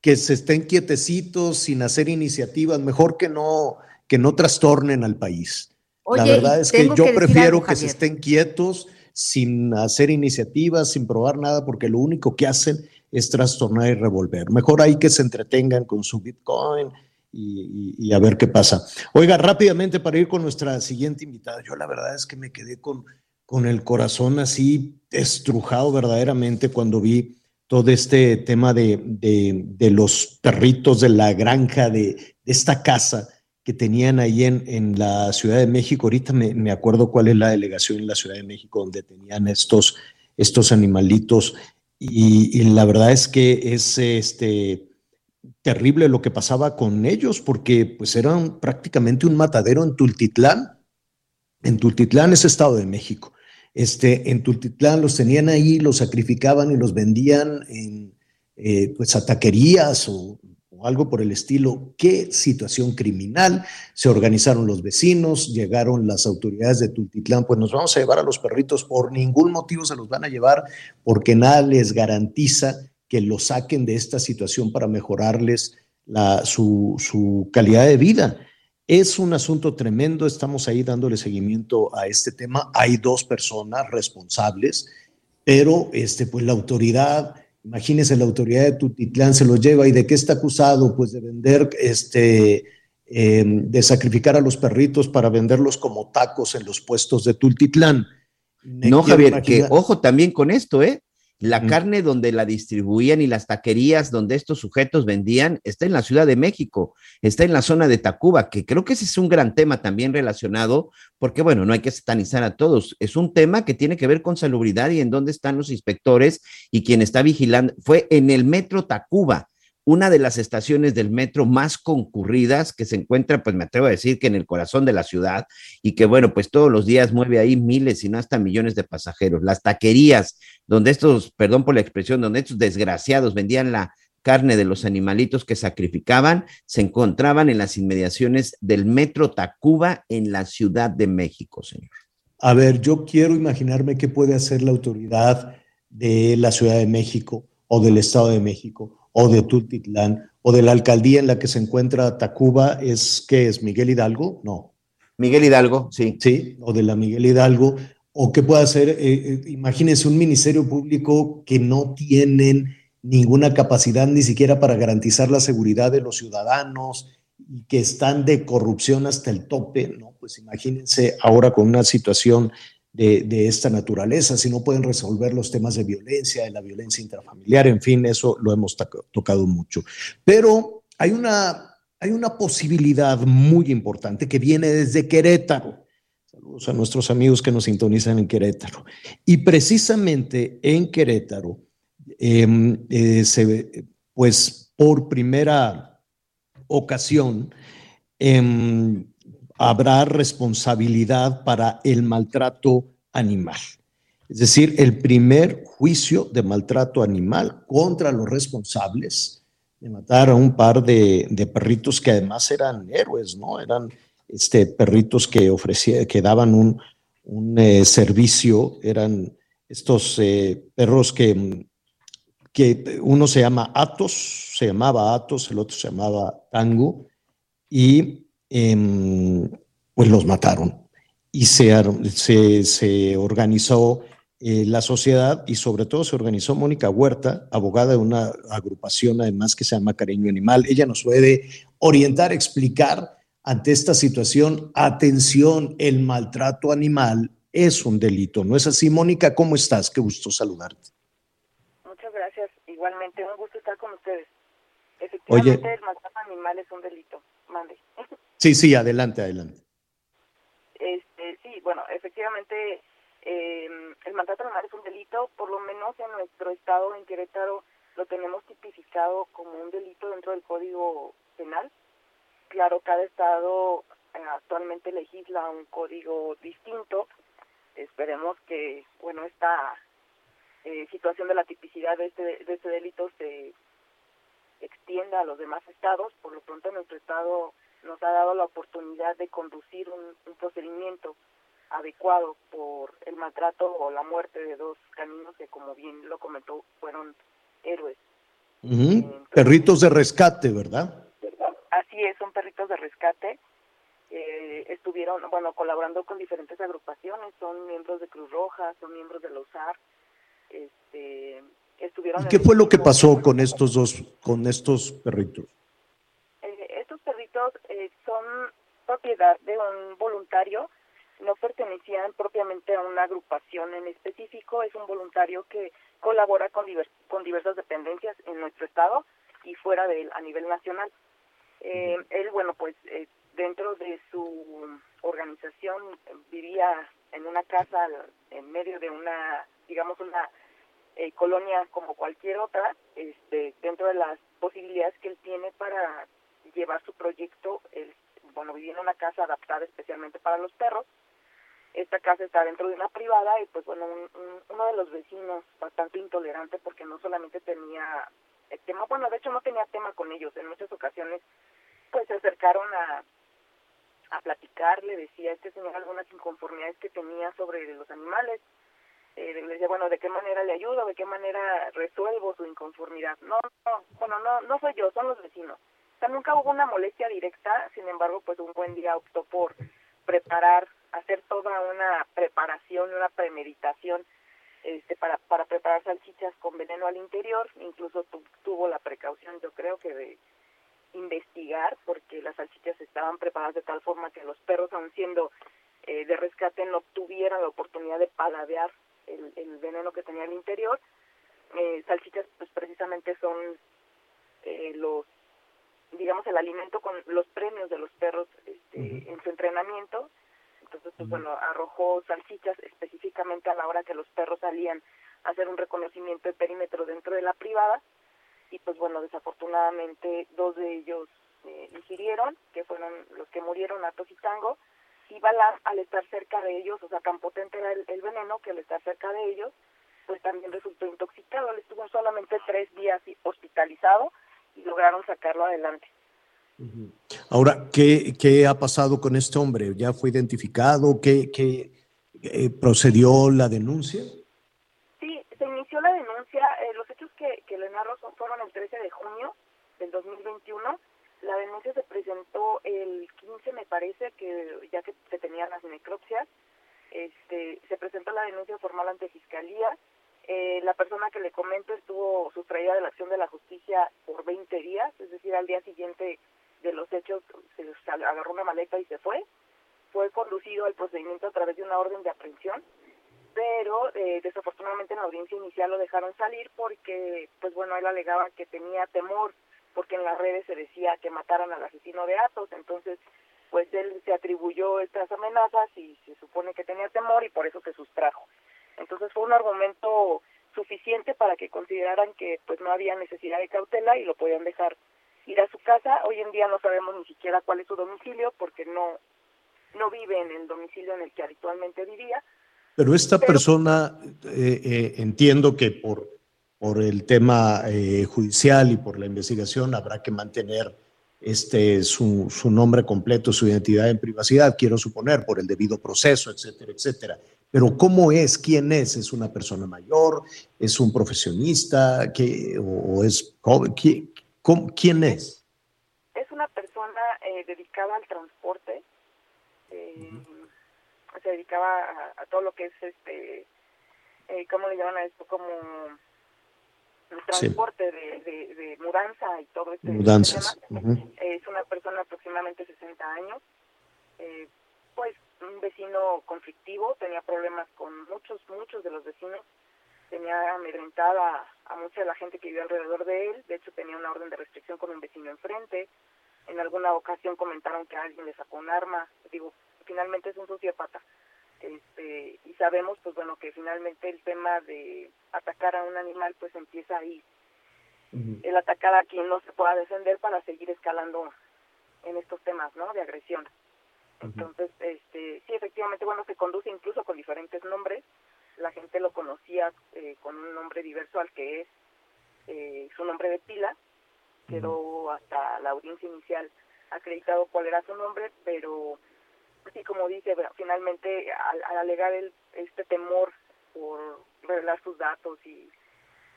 que se estén quietecitos sin hacer iniciativas, mejor que no, que no trastornen al país. la verdad es que yo prefiero que se estén quietos sin hacer iniciativas, sin probar nada, porque lo único que hacen es trastornar y revolver. Mejor hay que se entretengan con su Bitcoin y, y, a ver qué pasa. Oiga, rápidamente para ir con nuestra siguiente invitada, yo la verdad es que me quedé con, con el corazón así estrujado verdaderamente cuando vi todo este tema de, de, los perritos de la granja, de, esta casa tenían ahí en, en, la Ciudad de México. Ahorita me, me, acuerdo cuál es la delegación en la Ciudad de México donde tenían estos, estos animalitos. Y, la verdad es que es este, terrible lo que pasaba con ellos porque pues eran prácticamente un matadero en Tultitlán. En Tultitlán es Estado de México. Este, en Tultitlán los tenían ahí, los sacrificaban y los vendían en eh, pues, o, algo por el estilo. Qué situación criminal. Se organizaron los vecinos, llegaron las autoridades de Tultitlán, pues nos vamos a llevar a los perritos, por ningún motivo se los van a llevar, porque nada les garantiza que los saquen de esta situación para mejorarles la, su, su calidad de vida. Es un asunto tremendo, estamos ahí dándole seguimiento a este tema. Hay dos personas responsables, pero este, pues la autoridad, imagínense, la autoridad de Tutitlán se lo lleva y de qué está acusado, pues de vender, este, em, de sacrificar a los perritos para venderlos como tacos en los puestos de Tultitlán. no, Javier, que ojo también con esto, ¿eh? La carne donde la distribuían y las taquerías donde estos sujetos vendían está en la Ciudad de México, está en la zona de Tacuba, que creo que ese es un gran tema también relacionado, porque bueno, no hay que satanizar a todos, es un tema que tiene que ver con salubridad y en dónde están los inspectores y quien está vigilando. Fue en el metro Tacuba, una de las estaciones del metro más concurridas que se encuentra, pues me atrevo a decir que en el corazón de la ciudad y que bueno, pues todos los días mueve ahí miles y no hasta millones de pasajeros. Las taquerías, donde estos, perdón por la expresión, donde estos desgraciados vendían la carne de los animalitos que sacrificaban, se encontraban en las inmediaciones del metro Tacuba en la Ciudad de México, señor. A ver, yo quiero imaginarme qué puede hacer la autoridad de la Ciudad de México o del Estado de México o de Tultitlán o de la alcaldía en la que se encuentra Tacuba, es que es Miguel Hidalgo, no. Miguel Hidalgo, sí. Sí, o de la Miguel Hidalgo, o qué puede hacer, eh, eh, imagínense un ministerio público que no tienen ninguna capacidad ni siquiera para garantizar la seguridad de los ciudadanos y que están de corrupción hasta el tope, ¿no? Pues imagínense ahora con una situación de, esta naturaleza, si no pueden resolver los temas de violencia, de la violencia intrafamiliar, en fin, eso lo hemos tocado mucho. Pero hay una, hay una posibilidad muy importante que viene desde Querétaro. Saludos a nuestros amigos que nos sintonizan en Querétaro. Y precisamente en Querétaro, em, eh, se, pues por primera ocasión, eh, habrá responsabilidad para el maltrato animal. Es decir, el primer juicio de maltrato animal contra los responsables de matar a un par de, perritos que además eran héroes, ¿no? Eran este, perritos que ofrecían, que daban un, eh, servicio, eran estos eh, perros que, que uno se llama Atos, se llamaba Atos, el otro se llamaba Tango, y Em, pues los mataron. Y se, se, organizó eh, la sociedad y sobre todo se organizó Mónica Huerta, abogada de una agrupación además que se llama Cariño Animal. Ella nos puede orientar, explicar ante esta situación, atención, el maltrato animal es un delito. ¿No es así, Mónica? ¿Cómo estás? Qué gusto saludarte. Muchas gracias. Igualmente, un gusto estar con ustedes. Efectivamente, Oye. el maltrato animal es un delito. Mande. Sí, sí, adelante, adelante. Este, sí, bueno, efectivamente, eh, el maltrato animal es un delito, por lo menos en nuestro estado, en Querétaro, lo tenemos tipificado como un delito dentro del Código Penal. Claro, cada estado eh, actualmente legisla un código distinto. Esperemos que, bueno, esta eh, situación de la tipicidad de este, de este delito se extienda a los demás estados. Por lo pronto, nuestro estado nos ha dado la oportunidad de conducir un, un procedimiento adecuado por el maltrato o la muerte de dos caninos que, como bien lo comentó, fueron héroes. Ujú. Perritos de rescate, ¿verdad? Así es, son perritos de rescate. Eh, estuvieron, bueno, colaborando con diferentes agrupaciones, son miembros de Cruz Roja, son miembros de la USAR. Este, estuvieron ¿Y qué fue lo que pasó con estos dos, con estos perritos? Eh, eh, son propiedad de un voluntario, no pertenecían propiamente a una agrupación en específico, es un voluntario que colabora con, diver- con diversas dependencias en nuestro estado y fuera de él a nivel nacional. Eh, él, bueno, pues eh, dentro de su organización eh, vivía en una casa en medio de una, digamos, una eh, colonia como cualquier otra, este, dentro de las posibilidades que él tiene para llevar su proyecto, él, bueno, vivía en una casa adaptada especialmente para los perros. Esta casa está dentro de una privada y pues bueno, un- un- uno de los vecinos bastante intolerante porque no solamente tenía el tema, bueno, de hecho no tenía tema con ellos, en muchas ocasiones pues se acercaron a, a platicar, le decía a este señor algunas inconformidades que tenía sobre los animales, eh, le decía, bueno, ¿de qué manera le ayudo? ¿De qué manera resuelvo su inconformidad? No, no, bueno, no, no soy yo, son los vecinos. Sea, nunca hubo una molestia directa, sin embargo, pues un buen día optó por preparar, hacer toda una preparación, una premeditación este, para, para preparar salchichas con veneno al interior, incluso tu- tuvo la precaución, yo creo que de investigar, porque las salchichas estaban preparadas de tal forma que los perros, aun siendo eh, de rescate, no tuvieran la oportunidad de paladear el, el veneno que tenía al interior. Eh, salchichas, pues precisamente son eh, los, digamos, el alimento con los premios de los perros este, en su entrenamiento. Entonces, pues bueno, arrojó salchichas específicamente a la hora que los perros salían a hacer un reconocimiento de perímetro dentro de la privada. Y pues bueno, desafortunadamente dos de ellos eh, ingirieron, que fueron los que murieron, Atos y Tango. Y Balaz, al estar cerca de ellos, o sea, tan potente era el, el veneno que al estar cerca de ellos, pues también resultó intoxicado. Él estuvo solamente tres días hospitalizado y lograron sacarlo adelante. Ahora, ¿qué, qué ha pasado con este hombre? ¿Ya fue identificado? ¿Qué, qué eh, procedió la denuncia? Sí, se inició la denuncia. eh, los hechos que, que le narro son- fueron el 13 de junio del 2021. La denuncia se presentó el 15, me parece, que ya que se tenían las necropsias. Este, se presentó la denuncia formal ante Fiscalía. Eh, la persona que le comento estuvo sustraída de la acción de la justicia por 20 días, es decir, al día siguiente de los hechos se agarró una maleta y se fue. Fue conducido al procedimiento a través de una orden de aprehensión pero eh, desafortunadamente en la audiencia inicial lo dejaron salir porque, pues bueno, él alegaba que tenía temor porque en las redes se decía que mataran al asesino de Atos, entonces pues él se atribuyó estas amenazas y se supone que tenía temor y por eso se sustrajo. Entonces fue un argumento suficiente para que consideraran que pues no había necesidad de cautela y lo podían dejar ir a su casa. Hoy en día no sabemos ni siquiera cuál es su domicilio porque no no vive en el domicilio en el que habitualmente vivía. Pero esta persona, eh, eh, entiendo que por, por el tema eh, judicial y por la investigación habrá que mantener este, su, su nombre completo, su identidad en privacidad, quiero suponer, por el debido proceso, etcétera, etcétera. Pero ¿cómo es? ¿Quién es? ¿Es una persona mayor? ¿Es un profesionista? ¿Qué, ¿O es joven? ¿Quién, cómo- quién es? Es una persona eh, dedicada al transporte, eh, se dedicaba a, a todo lo que es, este, eh, ¿cómo le llaman a esto? Como el Sí. transporte de, de, de mudanza y todo este Mudanzas. tema. Es una persona de aproximadamente 60 años. Eh, pues un vecino conflictivo, tenía problemas con muchos, muchos de los vecinos, tenía amedrentada a mucha de la gente que vivía alrededor de él, de hecho tenía una orden de restricción con un vecino enfrente, en alguna ocasión comentaron que alguien le sacó un arma, digo, finalmente es un sociópata. Este, y sabemos, pues bueno, que finalmente el tema de atacar a un animal, pues empieza ahí. El atacar a quien no se pueda defender para seguir escalando en estos temas, ¿no? De agresión. Entonces, este, sí, efectivamente, bueno, se conduce incluso con diferentes nombres. La gente lo conocía eh, con un nombre diverso al que es eh, su nombre de pila. Quedó hasta la audiencia inicial acreditado cuál era su nombre, pero así como dice, finalmente al, alegar el, este temor por revelar sus datos y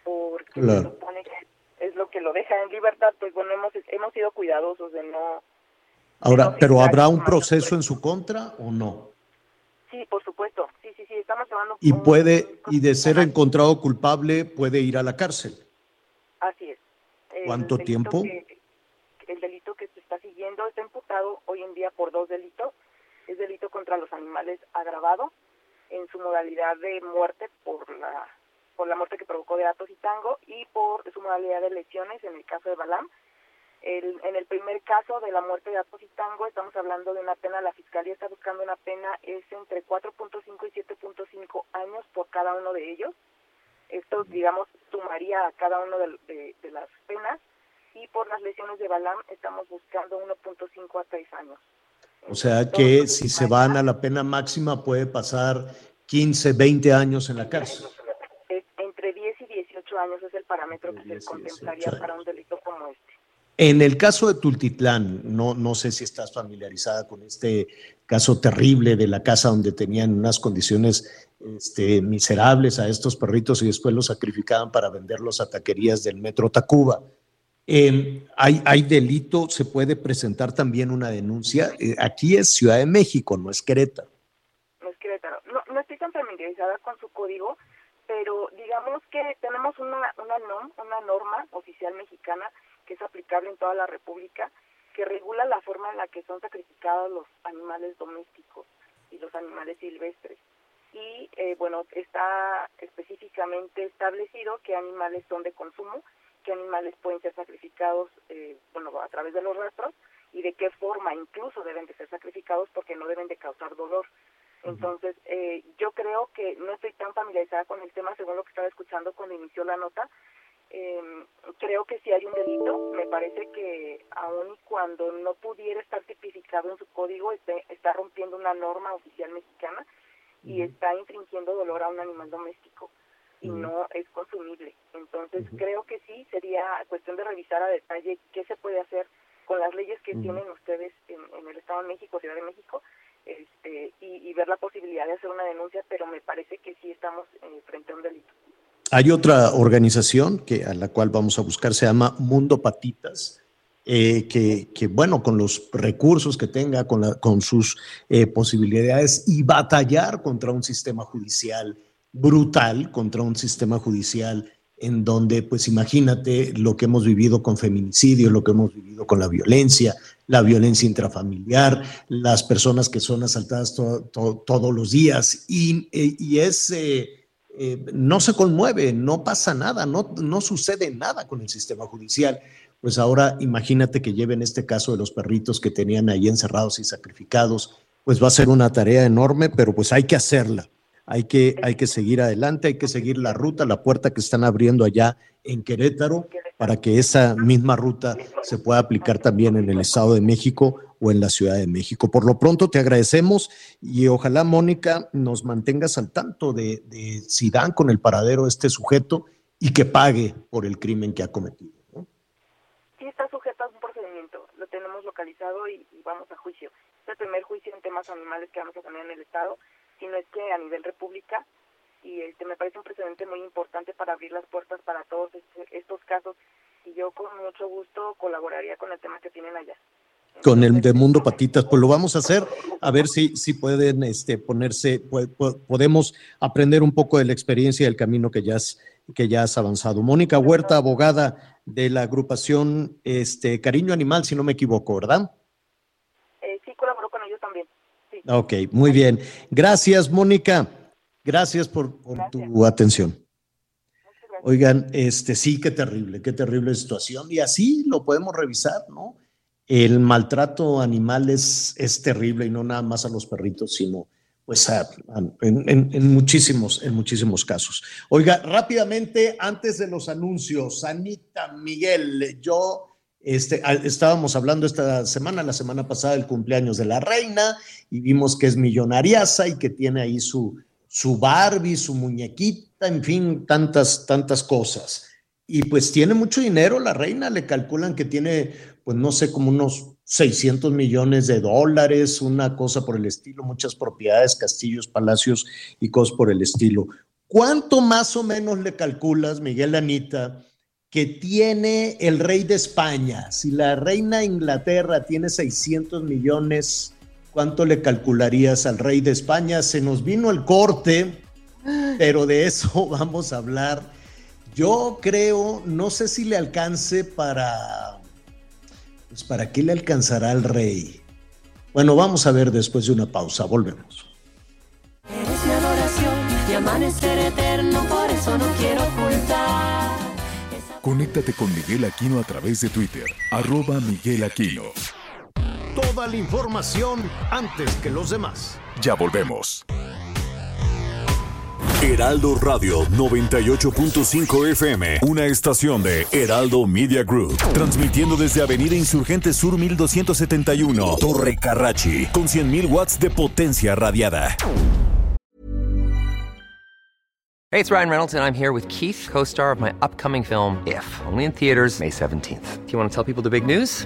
porque se supone que es lo que lo deja en libertad, pues bueno, hemos, hemos sido cuidadosos de no... Ahora, ¿pero habrá un proceso en su contra o no? Sí, por supuesto, estamos llevando... Y puede, y de ser encontrado culpable, puede ir a la cárcel. Así es. ¿Cuánto tiempo? el delito que se está siguiendo está imputado hoy en día por dos delitos. Es delito contra los animales agravado en su modalidad de muerte por la por la muerte que provocó de Atos y Tango y por su modalidad de lesiones en el caso de Balam. El, en el primer caso de la muerte de Atos y Tango estamos hablando de una pena, la Fiscalía está buscando una pena, es entre 4.5 y 7.5 años por cada uno de ellos. Esto, digamos, sumaría a cada uno de, de, las penas y por las lesiones de Balam estamos buscando 1.5 a 3 años. O sea que si se van a la pena máxima puede pasar 15, 20 años en la cárcel años es el parámetro que se contemplaría para un delito como este. En el caso de Tultitlán, no, no sé si estás familiarizada con este caso terrible de la casa donde tenían unas condiciones este, miserables a estos perritos y después los sacrificaban para venderlos a taquerías del metro Tacuba. Em, hay, hay delito, se puede presentar también una denuncia. Eh, aquí es Ciudad de México, no es Querétaro. No es Querétaro. No, no estoy tan familiarizada con su código, pero digamos que tenemos una, una, norm, una norma oficial mexicana que es aplicable en toda la República, que regula la forma en la que son sacrificados los animales domésticos y los animales silvestres. Y eh, bueno, está específicamente establecido qué animales son de consumo, qué animales pueden ser sacrificados eh, bueno, a través de los rastros y de qué forma incluso deben de ser sacrificados porque no deben de causar dolor. Entonces, eh, yo creo que no estoy tan familiarizada con el tema según lo que estaba escuchando cuando inició la nota. Eh, creo que si hay un delito, me parece que aun y cuando no pudiera estar tipificado en su código, este, está rompiendo una norma oficial mexicana y está infringiendo dolor a un animal doméstico y no es consumible. Entonces, creo que sí sería cuestión de revisar a detalle qué se puede hacer con las leyes que tienen ustedes en, en el Estado de México, Ciudad de México, este, y, ver la posibilidad de hacer una denuncia, pero me parece que sí estamos eh, frente a un delito. Hay otra organización que, a la cual vamos a buscar, se llama Mundo Patitas, eh, que, bueno, con los recursos que tenga, con, la, con sus eh, posibilidades y batallar contra un sistema judicial brutal, contra un sistema judicial en donde, pues imagínate lo que hemos vivido con feminicidio, lo que hemos vivido con la violencia, la violencia intrafamiliar, las personas que son asaltadas todos los días y, eh, y es, eh, no se conmueve, no pasa nada, no, no sucede nada con el sistema judicial. Pues ahora imagínate que lleven este caso de los perritos que tenían ahí encerrados y sacrificados, pues va a ser una tarea enorme, pero pues hay que hacerla. Hay que, hay que seguir adelante, hay que seguir la ruta, la puerta que están abriendo allá en Querétaro para que esa misma ruta se pueda aplicar también en el Estado de México o en la Ciudad de México. Por lo pronto te agradecemos y ojalá, Mónica, nos mantengas al tanto de, si dan con el paradero de este sujeto y que pague por el crimen que ha cometido. Sí, está sujeto a un procedimiento, lo tenemos localizado y, y vamos a juicio. Es el primer juicio en temas animales que vamos a tener en el Estado sino es que a nivel república y este me parece un precedente muy importante para abrir las puertas para todos este, estos casos y yo con mucho gusto colaboraría con el tema que tienen allá. Con el de Mundo Patitas, pues lo vamos a hacer, a ver si, si pueden este, ponerse, podemos aprender un poco de la experiencia y del camino que ya has, que ya has avanzado. Mónica Huerta, abogada de la agrupación este, Cariño Animal, si no me equivoco, ¿verdad? Eh, sí, colaboró con ellos también, sí. Ok, muy bien. Gracias, Mónica. Gracias por, tu atención. Oigan, este sí, qué terrible, qué terrible situación. Y así lo podemos revisar, ¿no? El maltrato animal es, es terrible y no nada más a los perritos, sino pues en, muchísimos, en muchísimos casos. Oiga, rápidamente, antes de los anuncios, Anita Miguel, yo este, estábamos hablando esta semana, la semana pasada, del cumpleaños de la reina, y vimos que es millonariaza y que tiene ahí su, su Barbie, su muñequita, en fin, tantas, tantas cosas. Y pues tiene mucho dinero la reina, le calculan que tiene, pues no sé, como unos 600 millones de dólares, una cosa por el estilo, muchas propiedades, castillos, palacios y cosas por el estilo. ¿Cuánto más o menos le calculas, Miguel Anita, que tiene el rey de España? Si la reina de Inglaterra tiene 600 millones, ¿cuánto le calcularías al rey de España? Se nos vino el corte, pero de eso vamos a hablar. Yo creo, no sé si le alcance para pues ¿para qué le alcanzará al rey? Bueno, vamos a ver después de una pausa, volvemos. Eres mi adoración, mi amanecer eterno, por eso no quiero ocultar. Conéctate con Miguel Aquino a través de Twitter, arroba Miguel Aquino. Toda la información antes que los demás. Ya volvemos. Heraldo Radio 98.5 FM, una estación de Heraldo Media Group, transmitiendo desde Avenida Insurgente Sur 1271, Torre Carrachi, con 100.000 watts de potencia radiada. Hey, it's Ryan Reynolds and I'm here with Keith, co-star of my upcoming film If, only in theaters May 17th. Do you want to tell people the big news?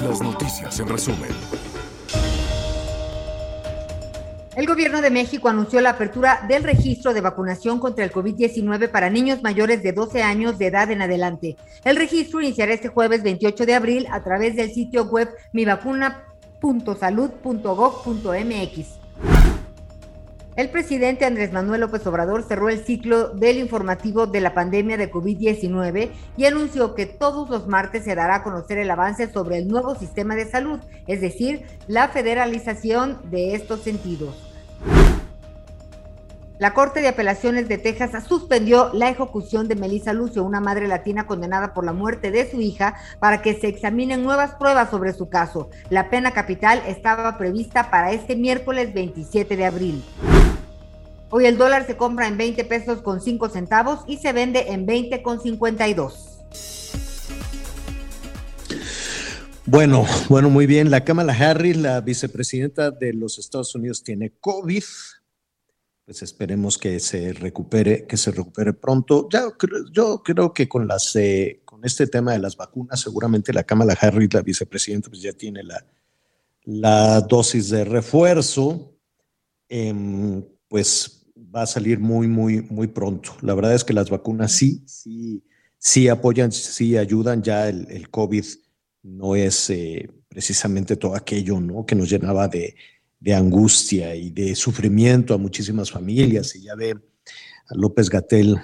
Las noticias en resumen. El gobierno de México anunció la apertura del registro de vacunación contra el COVID-19 para niños mayores de 12 años de edad en adelante. El registro iniciará este jueves 28 de abril a través del sitio web mivacuna.salud.gov.mx. El presidente Andrés Manuel López Obrador cerró el ciclo del informativo de la pandemia de COVID-19 y anunció que todos los martes se dará a conocer el avance sobre el nuevo sistema de salud, es decir, la federalización de estos sentidos. La Corte de Apelaciones de Texas suspendió la ejecución de Melissa Lucio, una madre latina condenada por la muerte de su hija, para que se examinen nuevas pruebas sobre su caso. La pena capital estaba prevista para este miércoles 27 de abril. Hoy el dólar se compra en 20 pesos con 5 centavos y se vende en 20 con 52. Bueno, bueno, muy bien. La Kamala Harris, la vicepresidenta de los Estados Unidos, tiene COVID. Pues esperemos que se recupere, que se recupere pronto. Ya, yo creo que con las, eh, con este tema de las vacunas, seguramente la Kamala Harris, la vicepresidenta, pues ya tiene la, la dosis de refuerzo. Em, pues va a salir muy, muy, muy pronto. La verdad es que las vacunas sí, sí, sí apoyan, sí ayudan. Ya el, COVID no es eh, precisamente todo aquello ¿no? que nos llenaba de, angustia y de sufrimiento a muchísimas familias. Y ya ve a López Gatel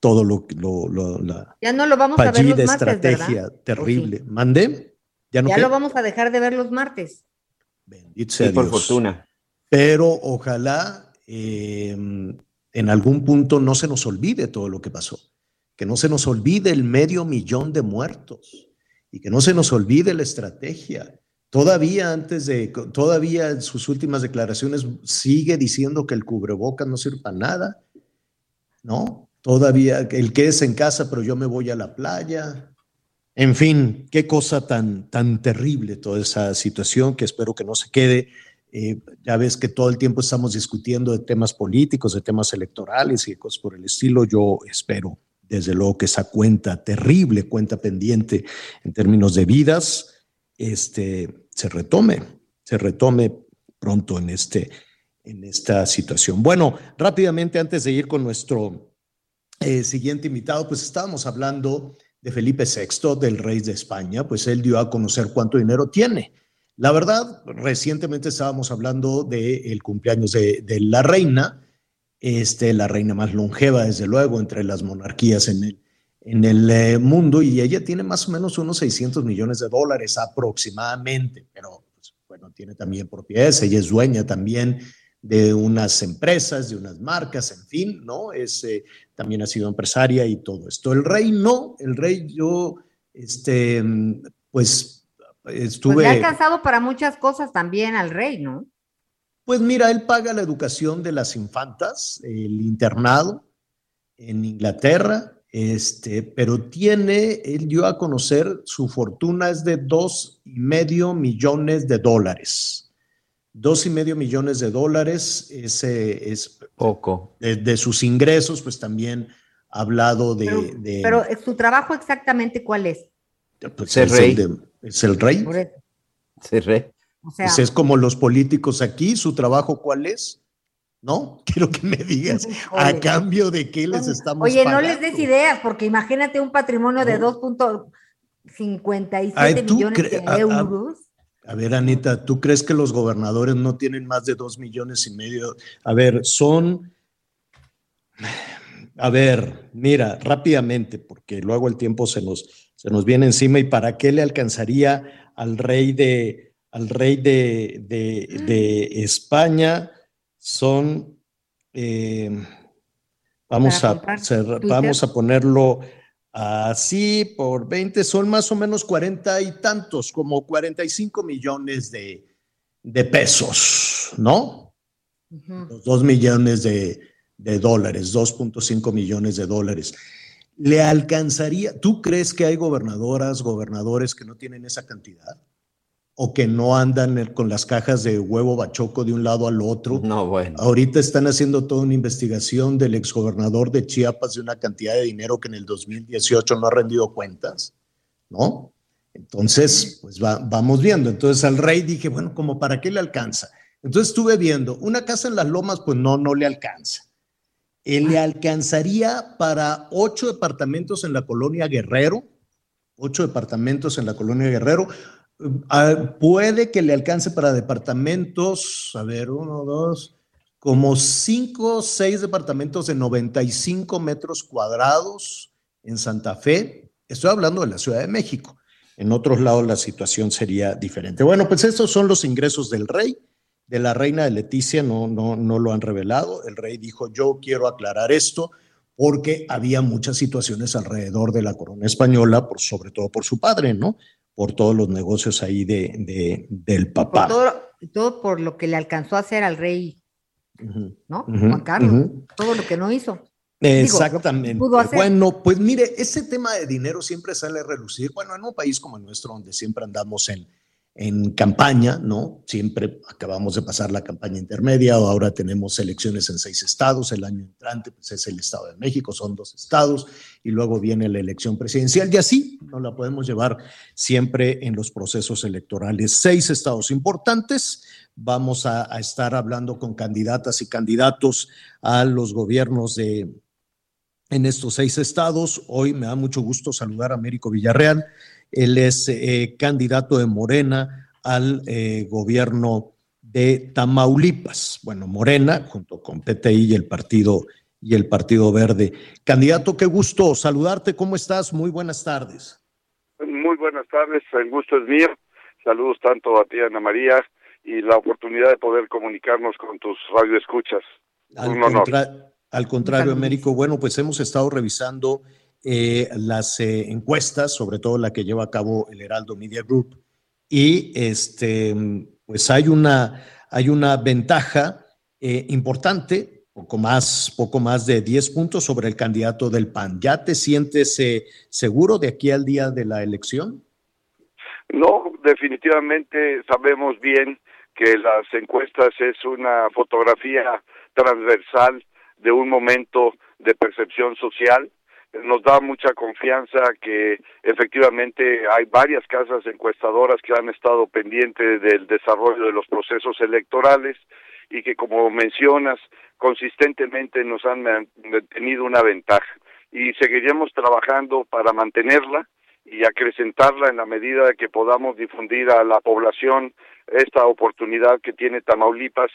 todo lo, lo, la ya no lo vamos a ver los martes, estrategia terrible. ¿Mandé? Ya, no ya lo vamos a dejar de ver los martes. Bendito sea Por fortuna. Pero ojalá Em, en algún punto no se nos olvide todo lo que pasó, que no se nos olvide el medio millón de muertos y que no se nos olvide la estrategia. Todavía antes de, todavía en sus últimas declaraciones sigue diciendo que el cubrebocas no sirve para nada, ¿no? Todavía el que es en casa, pero yo me voy a la playa. En fin, qué cosa tan, tan terrible toda esa situación que espero que no se quede eh, ya ves que todo el tiempo estamos discutiendo de temas políticos, de temas electorales y cosas por el estilo. Yo espero, desde luego, que esa cuenta terrible, cuenta pendiente en términos de vidas, este, se retome, se retome pronto en, este, en esta situación. Bueno, rápidamente antes de ir con nuestro eh, siguiente invitado, pues estábamos hablando de Felipe VI, del rey de España, pues él dio a conocer cuánto dinero tiene. La verdad, recientemente estábamos hablando del cumpleaños de, de, la reina, este, la reina más longeva, desde luego, entre las monarquías en el, en el eh, mundo, y ella tiene más o menos unos 600 millones de dólares aproximadamente, pero pues, bueno, tiene también propiedades, ella es dueña también de unas empresas, de unas marcas, en fin, ¿no? Es, eh, también ha sido empresaria y todo esto. El rey no, el rey yo, este, pues estuve... Pues le ha alcanzado para muchas cosas también al rey, ¿no? Pues mira, él paga la educación de las infantas, el internado en Inglaterra, este, pero tiene, él dio a conocer, su fortuna es de dos y medio millones de dólares. Dos y medio millones de dólares ese es poco. De, sus ingresos, pues también ha hablado de. Pero, su trabajo exactamente cuál es? Pues ser es, rey. El es el rey. Ser rey. O sea, pues es como los políticos aquí, su trabajo cuál es. ¿No? Quiero que me digas, ¿a cambio de qué les estamos Oye, no les des ideas, porque imagínate un patrimonio de 2.57 millones de euros. A ver, Anita, ¿tú crees que los gobernadores no tienen más de dos millones y medio? A ver, son... A ver, mira, rápidamente, porque luego el tiempo se nos, se nos viene encima y para qué le alcanzaría al rey de, al rey de, de, España son, eh, vamos, a, vamos a ponerlo Así, por 20 son más o menos 40 y tantos, como 45 millones de, de pesos, ¿no? Los 2 millones de, de dólares, 2.5 millones de dólares. ¿Le alcanzaría? ¿Tú crees que hay gobernadoras, gobernadores que no tienen esa cantidad? O que no andan con las cajas de huevo bachoco de un lado al otro. No, bueno. Ahorita están haciendo toda una investigación del exgobernador de Chiapas de una cantidad de dinero que en el 2018 no ha rendido cuentas, ¿no? Entonces, pues vamos viendo. Entonces al rey dije, bueno, como para qué le alcanza. Entonces estuve viendo, una casa en las lomas, pues no, no le alcanza. Él le alcanzaría para ocho departamentos en la colonia Guerrero, ocho departamentos en la colonia Guerrero, Puede que le alcance para departamentos, a ver, uno, dos, como cinco seis departamentos de 95 metros cuadrados en Santa Fe. Estoy hablando de la Ciudad de México. En otros lados la situación sería diferente. Bueno, pues estos son los ingresos del rey. De la reina de Leticia no, no, no lo han revelado. El rey dijo, yo quiero aclarar esto porque había muchas situaciones alrededor de la corona española, por, sobre todo por su padre, ¿no? Por todos los negocios ahí de, del papá. todo, por lo que le alcanzó a hacer al rey, ¿no? Juan Carlos, todo lo que no hizo. Exactamente. bueno, pues mire, ese tema de dinero siempre sale a relucir. Bueno, en un país como el nuestro, donde siempre andamos en, en campaña, ¿no? Siempre acabamos de pasar la campaña intermedia, ahora tenemos elecciones en seis estados, el año entrante pues es el Estado de México, son dos estados, y luego viene la elección presidencial, y así no la podemos llevar siempre en los procesos electorales. Seis estados importantes, vamos a, a estar hablando con candidatas y candidatos a los gobiernos de, en estos seis estados. Hoy me da mucho gusto saludar a Américo Villarreal él es eh, candidato de Morena al eh, gobierno de Tamaulipas. Bueno, Morena, junto con PTI y el Partido y el Partido Verde. Candidato, qué gusto saludarte. ¿Cómo estás? Muy buenas tardes. Muy buenas tardes. El gusto es mío. Saludos tanto a ti, Ana María, y la oportunidad de poder comunicarnos con tus radioescuchas. Al, Un honor. al contrario, Américo, bueno, pues hemos estado revisando eh, las eh, encuestas, sobre todo la que lleva a cabo el Heraldo Media Group, y este, pues hay una, hay una ventaja eh, importante, poco más, poco más de 10 puntos sobre el candidato del PAN. ¿Ya te sientes seguro de aquí al día de la elección? No, definitivamente sabemos bien que las encuestas es una fotografía transversal de un momento de percepción social nos da mucha confianza que efectivamente hay varias casas encuestadoras que han estado pendientes del desarrollo de los procesos electorales y que como mencionas consistentemente nos han tenido una ventaja. Y seguiremos trabajando para mantenerla y acrecentarla en la medida de que podamos difundir a la población esta oportunidad que tiene Tamaulipas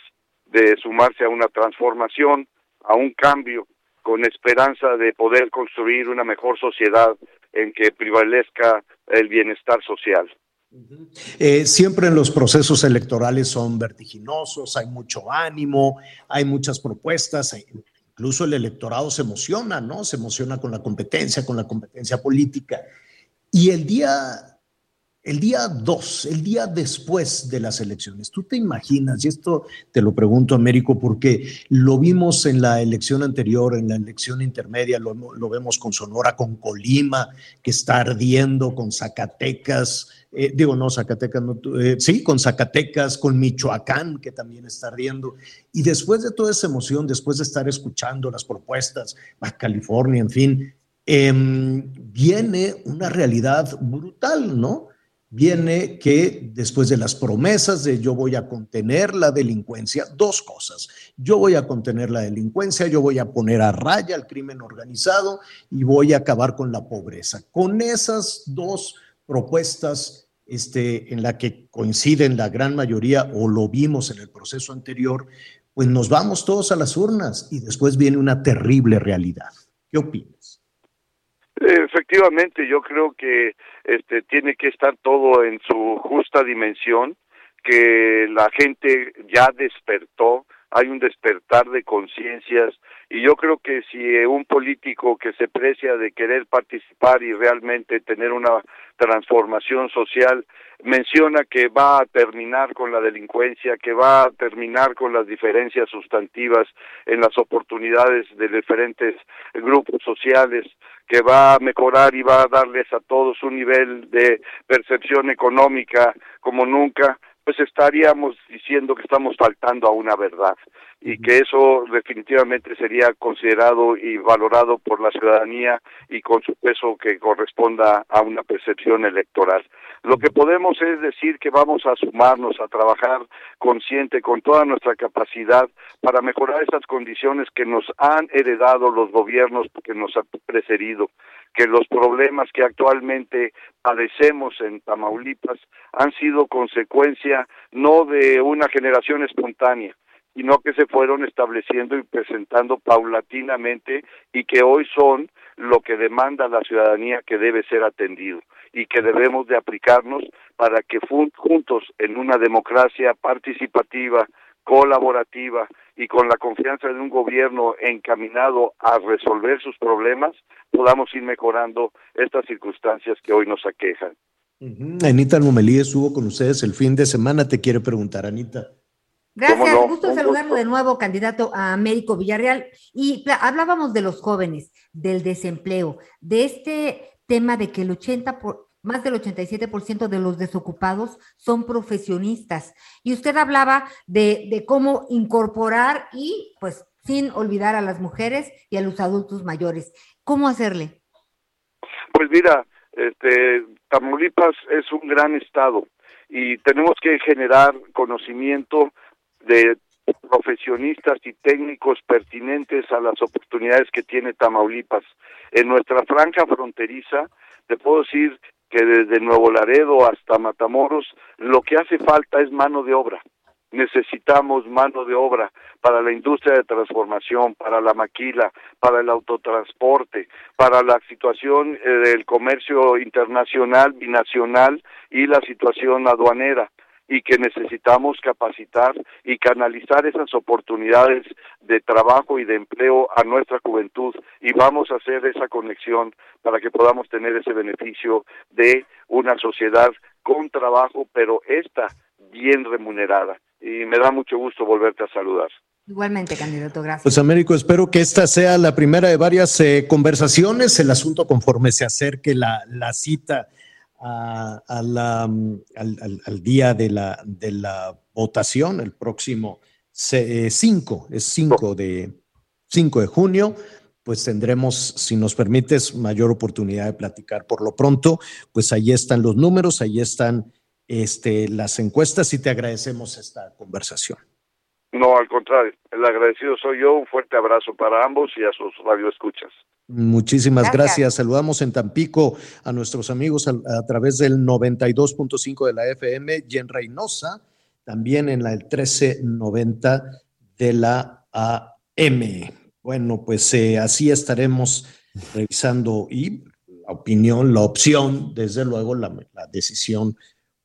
de sumarse a una transformación, a un cambio con esperanza de poder construir una mejor sociedad en que prevalezca el bienestar social. Eh, siempre en los procesos electorales son vertiginosos, hay mucho ánimo, hay muchas propuestas, e incluso el electorado se emociona, ¿no? Se emociona con la competencia, con la competencia política. Y el día el día 2, el día después de las elecciones, ¿tú te imaginas? Y esto te lo pregunto, Américo, porque lo vimos en la elección anterior, en la elección intermedia, lo, vemos con Sonora, con Colima, que está ardiendo, con Zacatecas, eh, digo, no, Zacatecas, no, eh, sí, con Zacatecas, con Michoacán, que también está ardiendo. Y después de toda esa emoción, después de estar escuchando las propuestas, California, en fin, em, viene una realidad brutal, ¿no? Viene que después de las promesas de yo voy a contener la delincuencia, dos cosas. Yo voy a contener la delincuencia, yo voy a poner a raya al crimen organizado y voy a acabar con la pobreza. Con esas dos propuestas este, en la que coinciden la gran mayoría o lo vimos en el proceso anterior, pues nos vamos todos a las urnas y después viene una terrible realidad. ¿Qué opinas? Efectivamente, yo creo que este tiene que estar todo en su justa dimensión, que la gente ya despertó, hay un despertar de conciencias y yo creo que si un político que se precia de querer participar y realmente tener una transformación social menciona que va a terminar con la delincuencia, que va a terminar con las diferencias sustantivas en las oportunidades de diferentes grupos sociales, que va a mejorar y va a darles a todos un nivel de percepción económica como nunca, pues estaríamos diciendo que estamos faltando a una verdad y que eso definitivamente sería considerado y valorado por la ciudadanía y con su peso que corresponda a una percepción electoral. Lo que podemos es decir que vamos a sumarnos a trabajar consciente con toda nuestra capacidad para mejorar esas condiciones que nos han heredado los gobiernos que nos han precedido, que los problemas que actualmente padecemos en Tamaulipas han sido consecuencia no de una generación espontánea, sino que se fueron estableciendo y presentando paulatinamente y que hoy son lo que demanda la ciudadanía que debe ser atendido y que debemos de aplicarnos para que juntos en una democracia participativa, colaborativa y con la confianza de un gobierno encaminado a resolver sus problemas, podamos ir mejorando estas circunstancias que hoy nos aquejan. Anita Almomelí estuvo con ustedes el fin de semana, te quiere preguntar, Anita. Gracias, gusto saludarlo de nuevo, candidato a Américo Villarreal. Y hablábamos de los jóvenes, del desempleo, de este tema de que el 80 por, más del 87% de los desocupados son profesionistas. Y usted hablaba de, de, cómo incorporar y pues sin olvidar a las mujeres y a los adultos mayores. ¿Cómo hacerle? Pues mira, este, Tamaulipas es un gran estado y tenemos que generar conocimiento de profesionistas y técnicos pertinentes a las oportunidades que tiene Tamaulipas. En nuestra franja fronteriza, te puedo decir que desde Nuevo Laredo hasta Matamoros, lo que hace falta es mano de obra. Necesitamos mano de obra para la industria de transformación, para la maquila, para el autotransporte, para la situación eh, del comercio internacional, binacional y la situación aduanera y que necesitamos capacitar y canalizar esas oportunidades de trabajo y de empleo a nuestra juventud y vamos a hacer esa conexión para que podamos tener ese beneficio de una sociedad con trabajo, pero esta bien remunerada. Y me da mucho gusto volverte a saludar. Igualmente, candidato, gracias. Pues Américo, espero que esta sea la primera de varias eh, conversaciones. El asunto conforme se acerque la, la cita a, la, mm, al, día de la, de la votación, el próximo 5, eh, es 5 de, 5 de junio. pues tendremos, si nos permites, mayor oportunidad de platicar. Por lo pronto, pues ahí están los números, ahí están este, las encuestas y te agradecemos esta conversación. No, al contrario, el agradecido soy yo. Un fuerte abrazo para ambos y a sus radioescuchas. Muchísimas gracias. Saludamos en Tampico a nuestros amigos a, a través del 92.5 de la FM y en Reynosa, también en la del 1390 de la AM. Bueno, pues eh, así estaremos revisando y la opinión, la opción, desde luego la, la decisión,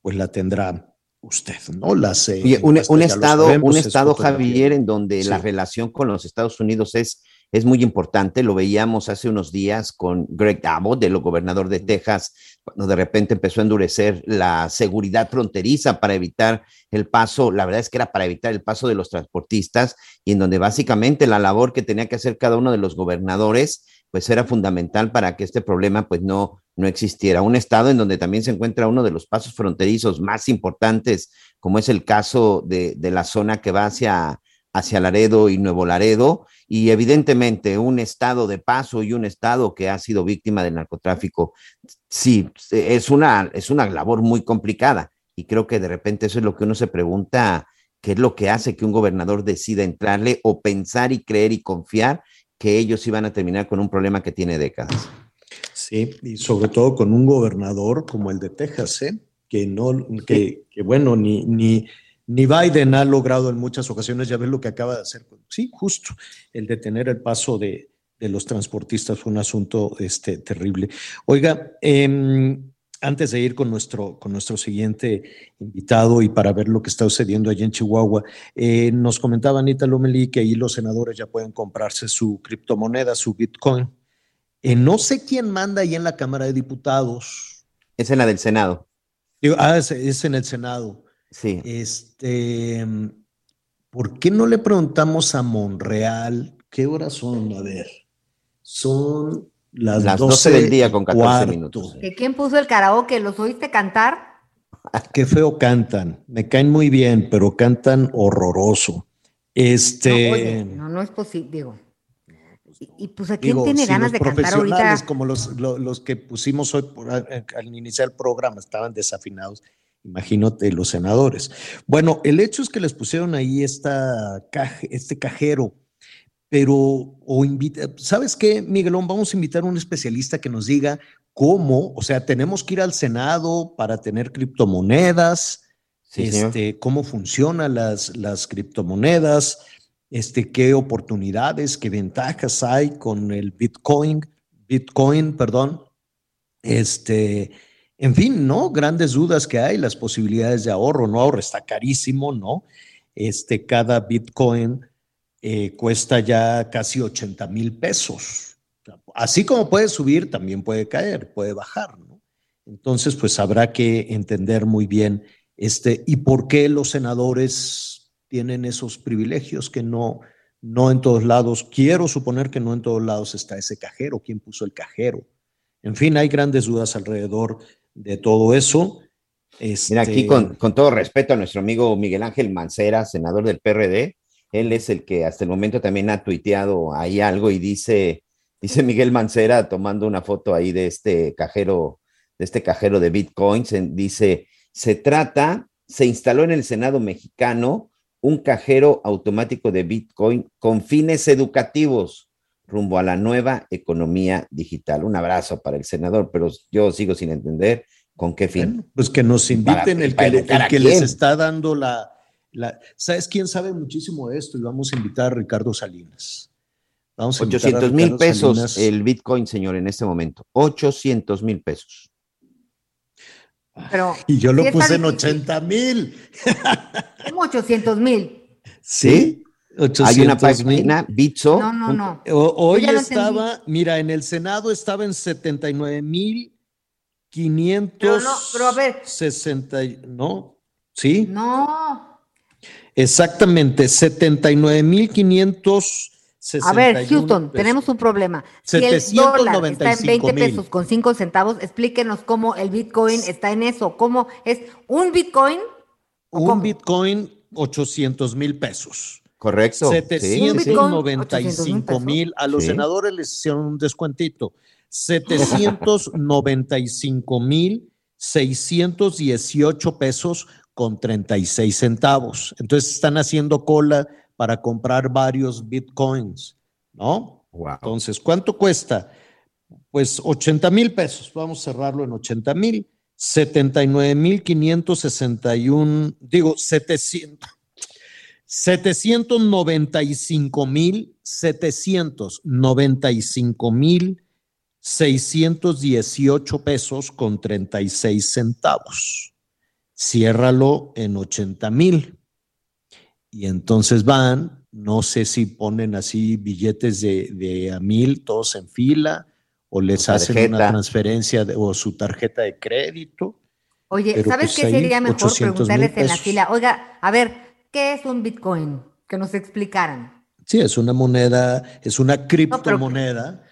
pues la tendrá usted, ¿no? Las, eh, Oye, un, estado, sabemos, un es estado. Javier, en donde la relación con los Estados Unidos es, es muy importante. Lo veíamos hace unos días con Greg Abbott, el gobernador de Texas, cuando de repente empezó a endurecer la seguridad fronteriza para evitar el paso, la verdad es que era para evitar el paso de los transportistas, y en donde básicamente la labor que tenía que hacer cada uno de los gobernadores, pues era fundamental para que este problema pues no, no existiera. Un estado en donde también se encuentra uno de los pasos fronterizos más importantes, como es el caso de, de la zona que va hacia, hacia Laredo y Nuevo Laredo, y evidentemente un estado de paso y un estado que ha sido víctima del narcotráfico. Sí, es una, es una labor muy complicada y creo que de repente eso es lo que uno se pregunta, qué es lo que hace que un gobernador decida entrarle o pensar y creer y confiar que ellos iban a terminar con un problema que tiene décadas. Sí, y sobre todo con un gobernador como el de Texas, ¿eh? que no, que, bueno, ni, ni Biden ha logrado en muchas ocasiones, ya ves lo que acaba de hacer. Sí, justo, el detener el paso de, de los transportistas fue un asunto este, terrible. Oiga, em, antes de ir con nuestro, con nuestro siguiente invitado y para ver lo que está sucediendo allí en Chihuahua, eh, nos comentaba Anita Lomelí que ahí los senadores ya pueden comprarse su criptomoneda, su Bitcoin. Eh, no sé quién manda ahí en la Cámara de Diputados. Es en la del Senado. Digo, ah, es, es en el Senado. Sí. Este, ¿por qué no le preguntamos a Monreal qué horas son? A ver, son las, Las 12, 12 del día con 14 cuarto. minutos. ¿Que ¿Quién puso el karaoke? ¿Los oíste cantar? Qué feo cantan. Me caen muy bien, pero cantan horroroso. Este. No, oye, no, no es posible, digo. Y, y, pues a quién Digo, tiene si ganas los de cantar profesionales ahorita. como los, lo- los que pusimos hoy por- al iniciar el programa estaban desafinados. Imagínate los senadores. Bueno, el hecho es que les pusieron ahí esta caje- este cajero, pero o invita, ¿sabes qué, Miguelón? Vamos a invitar a un especialista que nos diga cómo, o sea, tenemos que ir al Senado para tener criptomonedas, Sí, señor. este, cómo funcionan las, las criptomonedas, este, qué oportunidades, qué ventajas hay con el Bitcoin, Bitcoin, perdón, este, en fin, ¿no? Grandes dudas que hay, las posibilidades de ahorro, no ahorro, está carísimo, ¿no? Este, cada Bitcoin eh, cuesta ya casi 80 mil pesos. Así como puede subir, también puede caer, puede bajar, ¿no? Entonces, pues habrá que entender muy bien este, y por qué los senadores tienen esos privilegios que no, no en todos lados, quiero suponer que no en todos lados está ese cajero, quién puso el cajero. En fin, hay grandes dudas alrededor de todo eso. Mira, aquí Este, con, con todo respeto a nuestro amigo Miguel Ángel Mancera, senador del PRD, él es el que hasta el momento también ha tuiteado ahí algo y dice, dice Miguel Mancera tomando una foto ahí de este cajero, de este cajero de bitcoins, dice, se trata, se instaló en el Senado mexicano un cajero automático de bitcoin con fines educativos rumbo a la nueva economía digital. Un abrazo para el senador, pero yo sigo sin entender con qué fin. Pues que nos inviten, Para- el para que, el les está dando la, la- ¿Sabes quién sabe muchísimo de esto? Y vamos a invitar a Ricardo Salinas. Vamos a invitar a 800 mil pesos Salinas. el Bitcoin, señor, en este momento. 800 mil pesos. Pero, Y yo lo puse en difícil. 80 mil. Como 800 mil. ¿Sí? Hay una 800 mil. página, Bitso. No, no, no. Hoy estaba, mira, en el Senado estaba en 79 mil Pero no, pero a ver. 560, ¿no? ¿Sí? No. Exactamente, 79 mil 561 A ver, Houston, pesos. tenemos un problema. Si el dólar está en 20 795 mil. pesos con 5 centavos, explíquenos cómo el Bitcoin está en eso. ¿Cómo es un Bitcoin? Un Bitcoin, 800 mil pesos. Correcto. 795 mil. A los Sí. senadores les hicieron un descuentito. 795 mil 618 pesos con 36 centavos. Entonces están haciendo cola para comprar varios bitcoins, ¿no? Entonces, ¿cuánto cuesta? Pues 80 mil pesos. Vamos a cerrarlo en 80 mil. 79 mil 561, digo, 700. 795 mil 795 mil 618 pesos con 36 centavos. Ciérralo en 80 mil. Y entonces van, no sé si ponen así billetes de, de a mil, todos en fila, o les hacen una transferencia de- o su tarjeta de crédito. Oye, Pero, ¿sabes pues, qué sería mejor 800 mil preguntarles en la fila? Oiga, a ver, ¿qué es un Bitcoin? Que nos explicaran. Sí, es una moneda, es una criptomoneda.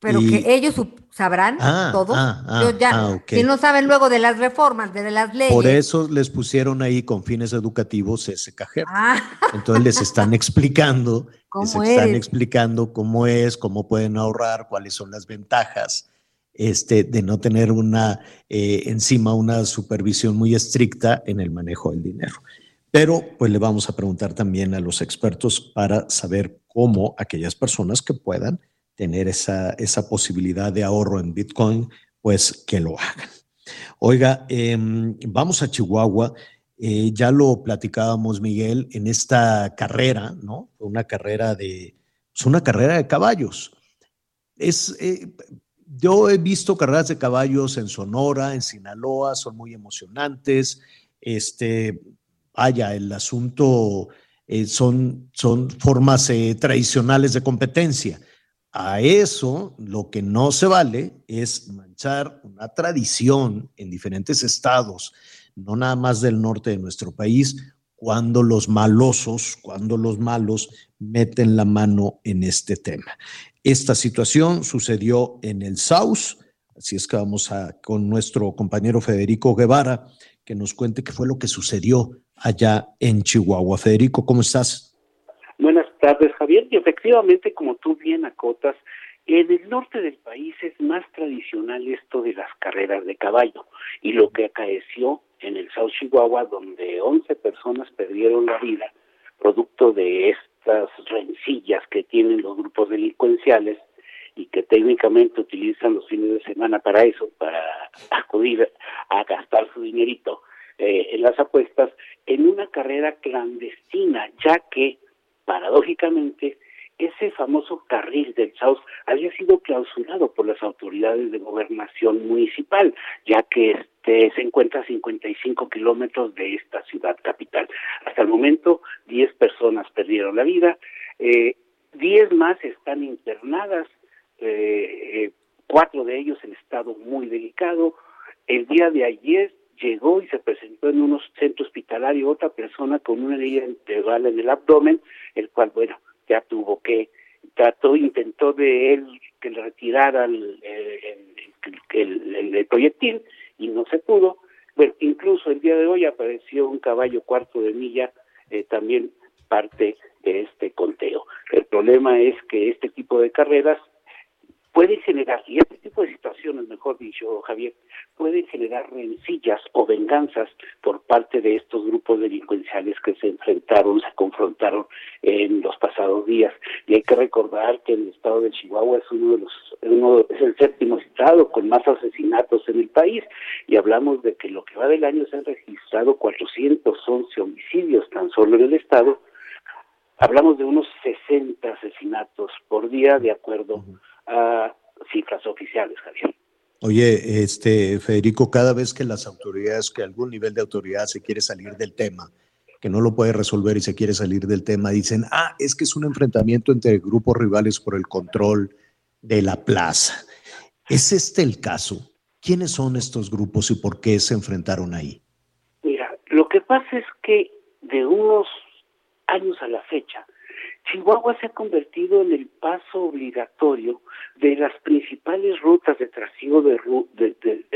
Pero y- que ellos sabrán Ah, todos. ah, ah, Yo ya, ah, ok. Si no saben luego de las reformas, de las leyes. Por eso les pusieron ahí con fines educativos ese cajero. Ah, Entonces les están explicando, les ¿Cómo están explicando cómo es, cómo pueden ahorrar, cuáles son las ventajas este, de no tener una eh, encima una supervisión muy estricta en el manejo del dinero. Pero pues le vamos a preguntar también a los expertos para saber cómo aquellas personas que puedan tener esa, esa posibilidad de ahorro en Bitcoin, pues que lo hagan. Oiga, em, vamos a Chihuahua. Eh, ya lo platicábamos, Miguel, en esta carrera, ¿no? Una carrera de, es una carrera de caballos. Es, eh, yo he visto carreras de caballos en Sonora, en Sinaloa, son muy emocionantes. Este, vaya, el asunto eh, son, son formas eh, tradicionales de competencia. A eso lo que no se vale es manchar una tradición en diferentes estados, no nada más del norte de nuestro país, cuando los malosos, cuando los malos meten la mano en este tema. Esta situación sucedió en el Saus, así es que vamos a con nuestro compañero Federico Guevara que nos cuente qué fue lo que sucedió allá en Chihuahua. Federico, ¿cómo estás? Buenas tardes, Javier. Y efectivamente, como tú bien acotas, en el norte del país es más tradicional esto de las carreras de caballo. Y lo que acaeció en el South Chihuahua, donde 11 personas perdieron la vida, producto de estas rencillas que tienen los grupos delincuenciales y que técnicamente utilizan los fines de semana para eso, para acudir a gastar su dinerito eh, en las apuestas, en una carrera clandestina, ya que paradójicamente, ese famoso carril del South había sido clausurado por las autoridades de gobernación municipal, ya que este se encuentra a 55 kilómetros de esta ciudad capital. Hasta el momento, 10 personas perdieron la vida, eh, 10 más están internadas, eh, eh, cuatro de ellos en estado muy delicado. El día de ayer llegó y se presentó en un centro hospitalario otra persona con una herida bala en el abdomen, el cual, bueno, ya tuvo que, trató, intentó de él que le retirara el, el- el proyectil y no se pudo. Bueno, incluso el día de hoy apareció un caballo cuarto de milla, eh, también parte de este conteo. El problema es que este tipo de carreras pueden generar, y este tipo de situaciones, mejor dicho, Javier, pueden generar rencillas o venganzas por parte de estos grupos delincuenciales que se enfrentaron, se confrontaron en los pasados días. Y hay que recordar que el estado de Chihuahua es uno de los, uno, es el séptimo estado con más asesinatos en el país, y hablamos de que lo que va del año se han registrado 411 homicidios tan solo en el estado, hablamos de unos 60 asesinatos por día de acuerdo a cifras oficiales, Javier. Oye, este Federico, cada vez que las autoridades, que algún nivel de autoridad se quiere salir del tema, que no lo puede resolver y se quiere salir del tema, dicen, ah, es que es un enfrentamiento entre grupos rivales por el control de la plaza. ¿Es este el caso? ¿Quiénes son estos grupos y por qué se enfrentaron ahí? Mira, lo que pasa es que de unos años a la fecha, Chihuahua se ha convertido en el paso obligatorio de las principales rutas de trasiego de,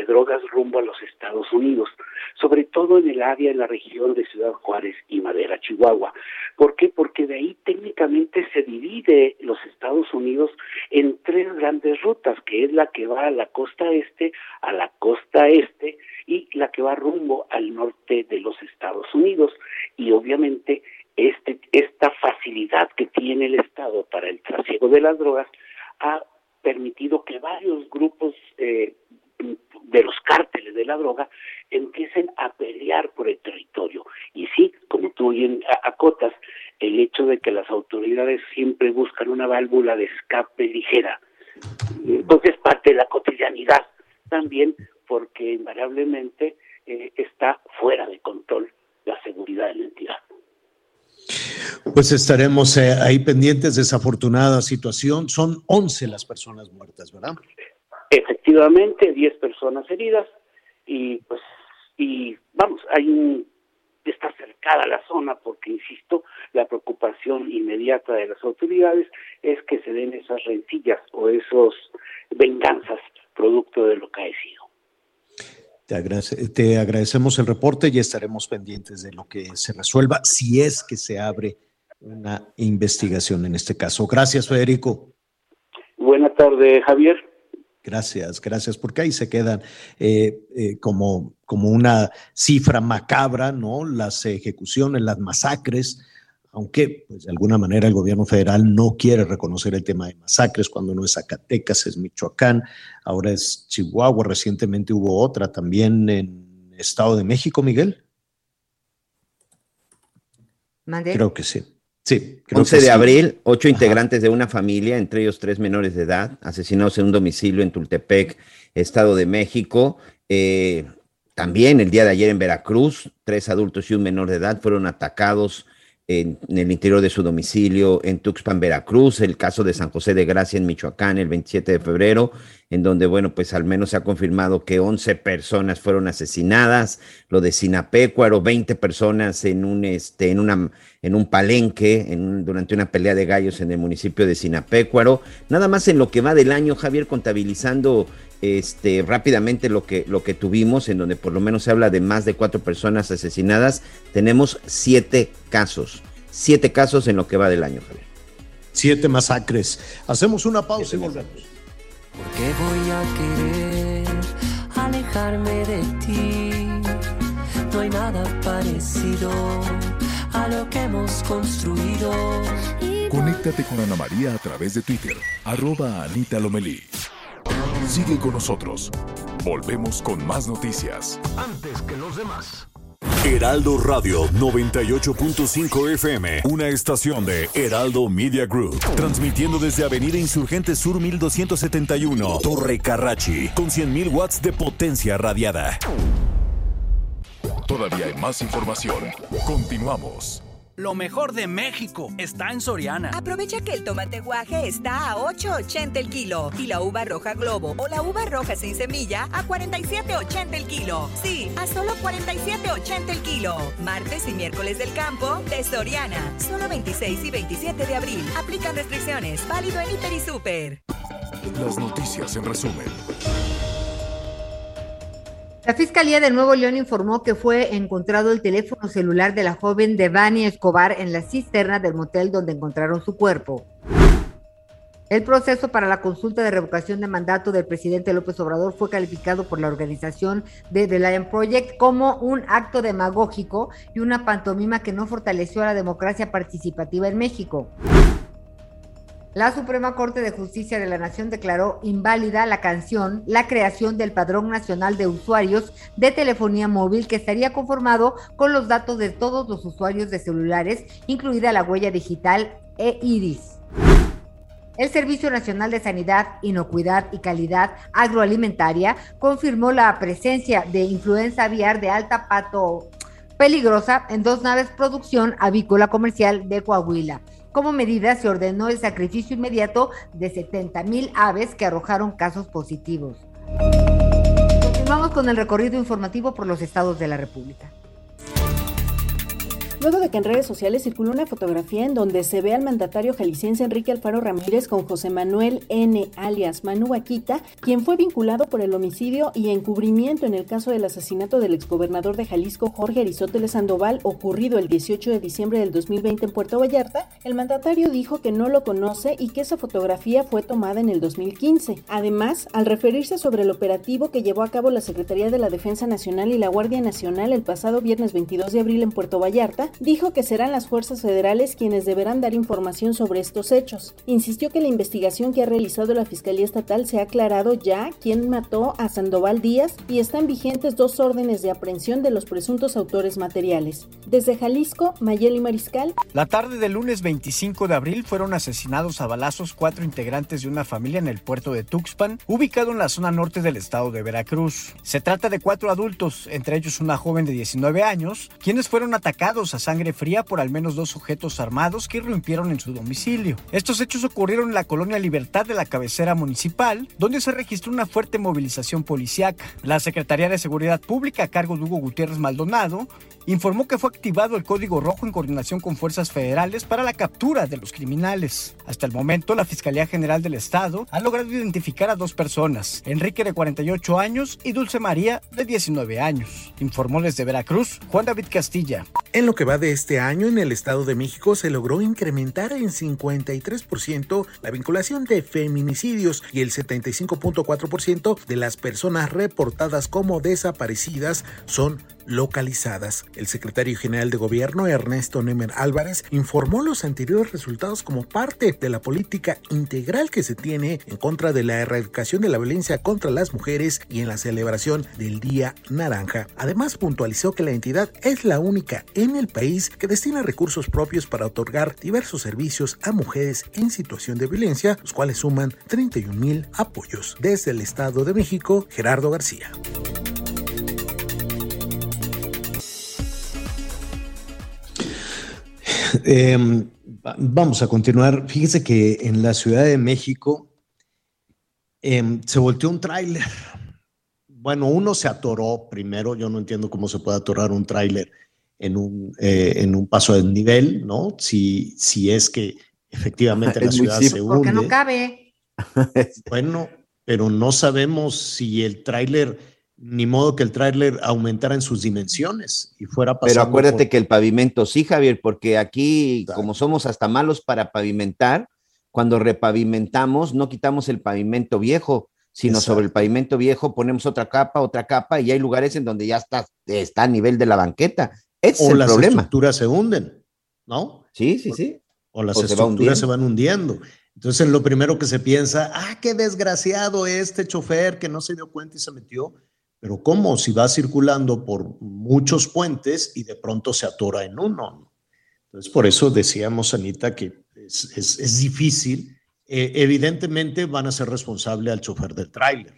drogas rumbo a los Estados Unidos, sobre todo en el área de la región de Ciudad Juárez y Madera, Chihuahua. ¿Por qué? Porque de ahí técnicamente se divide los Estados Unidos en tres grandes rutas, que es la que va a la costa este, a la costa este y la que va rumbo al norte de los Estados Unidos. Y obviamente este, esta facilidad que tiene el Estado para el trasiego de las drogas ha permitido que varios grupos eh, de los cárteles de la droga empiecen a pelear por el territorio. Y sí, como tú bien acotas, el hecho de que las autoridades siempre buscan una válvula de escape ligera, pues es parte de la cotidianidad también porque invariablemente eh, está fuera de control la seguridad de la entidad. Pues estaremos eh, ahí pendientes de esa afortunada situación. Son 11 las personas muertas, ¿verdad? Efectivamente, 10 personas heridas y pues y vamos, hay un está cercada la zona porque insisto, la preocupación inmediata de las autoridades es que se den esas rencillas o esos venganzas producto de lo que ha sido. te agradecemos el reporte y estaremos pendientes de lo que se resuelva si es que se abre una investigación en este caso. Gracias, Federico. Buenas tardes, Javier. Gracias, gracias, porque ahí se quedan eh, eh, como, como una cifra macabra, ¿no? Las ejecuciones, las masacres, aunque pues, de alguna manera el gobierno federal no quiere reconocer el tema de masacres, cuando no es Zacatecas, es Michoacán, ahora es Chihuahua, recientemente hubo otra también en Estado de México, Miguel. Creo que sí. Sí, 11 de abril, ocho integrantes de una familia, entre ellos tres menores de edad, asesinados en un domicilio en Tultepec, Estado de México. Eh, también el día de ayer en Veracruz, tres adultos y un menor de edad fueron atacados en, el interior de su domicilio en Tuxpan, Veracruz, el caso de San José de Gracia en Michoacán el 27 de febrero, en donde, bueno, pues al menos se ha confirmado que 11 personas fueron asesinadas, lo de Sinapecuaro, 20 personas en un, este, en una, en un palenque, en, durante una pelea de gallos en el municipio de Sinapecuaro, nada más en lo que va del año, Javier, contabilizando este, rápidamente lo que, lo que tuvimos, en donde por lo menos se habla de más de cuatro personas asesinadas, tenemos siete casos. Siete casos en lo que va del año, Javier. Siete masacres. Hacemos una pausa y volvemos. Porque voy a querer alejarme de ti. No hay nada parecido a lo que hemos construido. Conéctate con Ana María a través de Twitter, arroba Anita Lomelí. Sigue con nosotros. Volvemos con más noticias. Antes que los demás. Heraldo Radio 98.5 FM, una estación de Heraldo Media Group, transmitiendo desde Avenida Insurgente Sur 1271, Torre Carrachi, con 100.000 watts de potencia radiada. Todavía hay más información. Continuamos. Lo mejor de México está en Soriana. Aprovecha que el tomate guaje está a 8.80 el kilo y la uva roja globo o la uva roja sin semilla a 47.80 el kilo. Sí, a solo 47.80 el kilo. Martes y miércoles del campo de Soriana. Solo 26 y 27 de abril. Aplican restricciones. Válido en Hiper y Super. Las noticias en resumen. La Fiscalía de Nuevo León informó que fue encontrado el teléfono celular de la joven Devani Escobar en la cisterna del motel donde encontraron su cuerpo. El proceso para la consulta de revocación de mandato del presidente López Obrador fue calificado por la organización de The Lion Project como un acto demagógico y una pantomima que no fortaleció a la democracia participativa en México. La Suprema Corte de Justicia de la Nación declaró inválida la canción La creación del Padrón Nacional de Usuarios de Telefonía Móvil que estaría conformado con los datos de todos los usuarios de celulares, incluida la huella digital e iris. El Servicio Nacional de Sanidad, Inocuidad y Calidad Agroalimentaria confirmó la presencia de influenza aviar de alta pato peligrosa en dos naves producción avícola comercial de Coahuila. Como medida, se ordenó el sacrificio inmediato de 70 mil aves que arrojaron casos positivos. Continuamos con el recorrido informativo por los estados de la República. Luego de que en redes sociales circuló una fotografía en donde se ve al mandatario jalisciense Enrique Alfaro Ramírez con José Manuel N. alias Manu Vaquita, quien fue vinculado por el homicidio y encubrimiento en el caso del asesinato del exgobernador de Jalisco Jorge Aristóteles Sandoval ocurrido el 18 de diciembre del 2020 en Puerto Vallarta, el mandatario dijo que no lo conoce y que esa fotografía fue tomada en el 2015. Además, al referirse sobre el operativo que llevó a cabo la Secretaría de la Defensa Nacional y la Guardia Nacional el pasado viernes 22 de abril en Puerto Vallarta, dijo que serán las fuerzas federales quienes deberán dar información sobre estos hechos. Insistió que la investigación que ha realizado la Fiscalía Estatal se ha aclarado ya quién mató a Sandoval Díaz y están vigentes dos órdenes de aprehensión de los presuntos autores materiales. Desde Jalisco, Mayeli Mariscal. La tarde del lunes 25 de abril fueron asesinados a balazos cuatro integrantes de una familia en el puerto de Tuxpan, ubicado en la zona norte del estado de Veracruz. Se trata de cuatro adultos, entre ellos una joven de 19 años, quienes fueron atacados a sangre fría por al menos dos sujetos armados que irrumpieron en su domicilio. Estos hechos ocurrieron en la colonia Libertad de la cabecera municipal, donde se registró una fuerte movilización policiaca. La Secretaría de Seguridad Pública a cargo de Hugo Gutiérrez Maldonado informó que fue activado el Código Rojo en coordinación con fuerzas federales para la captura de los criminales. Hasta el momento, la Fiscalía General del Estado ha logrado identificar a dos personas, Enrique de 48 años y Dulce María de 19 años. Informó desde Veracruz Juan David Castilla. En lo que va de este año, en el Estado de México se logró incrementar en 53% la vinculación de feminicidios y el 75.4% de las personas reportadas como desaparecidas son localizadas. El secretario general de gobierno, Ernesto Nemer Álvarez, informó los anteriores resultados como parte de la política integral que se tiene en contra de la erradicación de la violencia contra las mujeres y en la celebración del Día Naranja. Además, puntualizó que la entidad es la única en el país que destina recursos propios para otorgar diversos servicios a mujeres en situación de violencia, los cuales suman 31 mil apoyos. Desde el Estado de México, Gerardo García. Eh, vamos a continuar. Fíjese que en la Ciudad de México eh, se volteó un tráiler. Bueno, uno se atoró primero. Yo no entiendo cómo se puede atorar un tráiler en un, eh, en un paso de nivel, ¿no? Si, si es que efectivamente la ciudad se hunde. Porque no cabe. Bueno, pero no sabemos si el tráiler ni modo que el tráiler aumentara en sus dimensiones y fuera pasando Pero acuérdate por- que el pavimento sí, Javier, porque aquí, como somos hasta malos para pavimentar, cuando repavimentamos, no quitamos el pavimento viejo, sino sobre el pavimento viejo ponemos otra capa, otra capa, y hay lugares en donde ya está, está a nivel de la banqueta. Ese o es el las problema. estructuras se hunden, ¿no? Sí, sí, sí. O las O se va estructuras se van hundiendo. Entonces lo primero que se piensa, ah, qué desgraciado este chofer que no se dio cuenta y se metió. Pero ¿cómo? Si va circulando por muchos puentes y de pronto se atora en uno. Entonces por eso decíamos, Anita, que es, es- es difícil. Eh, evidentemente van a ser responsable al chofer del tráiler.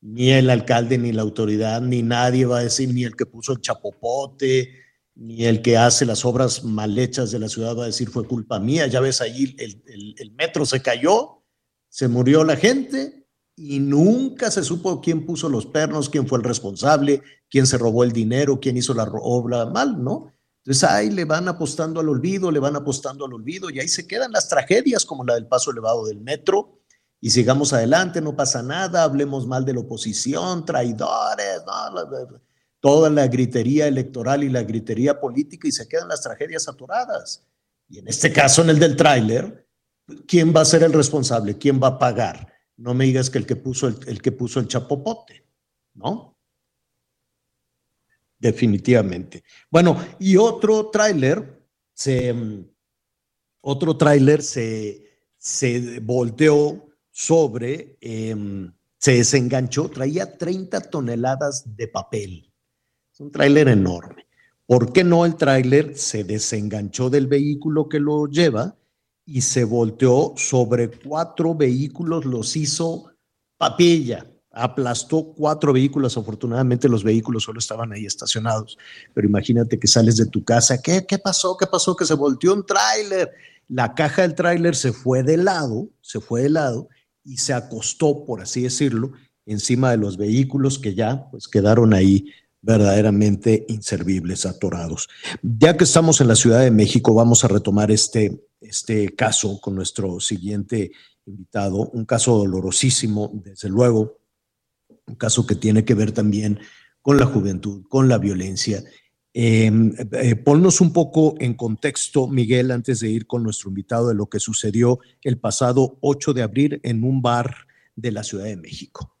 Ni el alcalde, ni la autoridad, ni nadie va a decir, ni el que puso el chapopote, ni el que hace las obras mal hechas de la ciudad va a decir fue culpa mía. Ya ves ahí el, el- el metro se cayó, se murió la gente y nunca se supo quién puso los pernos, quién fue el responsable, quién se robó el dinero, quién hizo la obra mal, ¿no? Entonces ahí le van apostando al olvido, le van apostando al olvido y ahí se quedan las tragedias como la del paso elevado del metro y sigamos adelante, no pasa nada, hablemos mal de la oposición, traidores, no, la- toda la gritería electoral y la gritería política y se quedan las tragedias atoradas. Y en este caso, en el del tráiler, ¿quién va a ser el responsable? ¿Quién va a pagar? No me digas que el que puso el, el que puso el chapopote, ¿no? Definitivamente. Bueno, y otro tráiler se mm, otro tráiler se, se volteó sobre, em, se desenganchó, traía 30 toneladas de papel. Es un tráiler enorme. ¿Por qué no el tráiler se desenganchó del vehículo que lo lleva y se volteó sobre cuatro vehículos, los hizo papilla, aplastó cuatro vehículos. Afortunadamente los vehículos solo estaban ahí estacionados. Pero imagínate que sales de tu casa, ¿qué, qué pasó? ¿Qué pasó? Que se volteó un tráiler. La caja del tráiler se fue de lado, se fue de lado y se acostó, por así decirlo, encima de los vehículos que ya pues quedaron ahí verdaderamente inservibles, atorados. Ya que estamos en la Ciudad de México, vamos a retomar este, este caso con nuestro siguiente invitado, un caso dolorosísimo, desde luego, un caso que tiene que ver también con la juventud, con la violencia. Eh, eh, ponnos un poco en contexto, Miguel, antes de ir con nuestro invitado, de lo que sucedió el pasado 8 de abril en un bar de la Ciudad de México.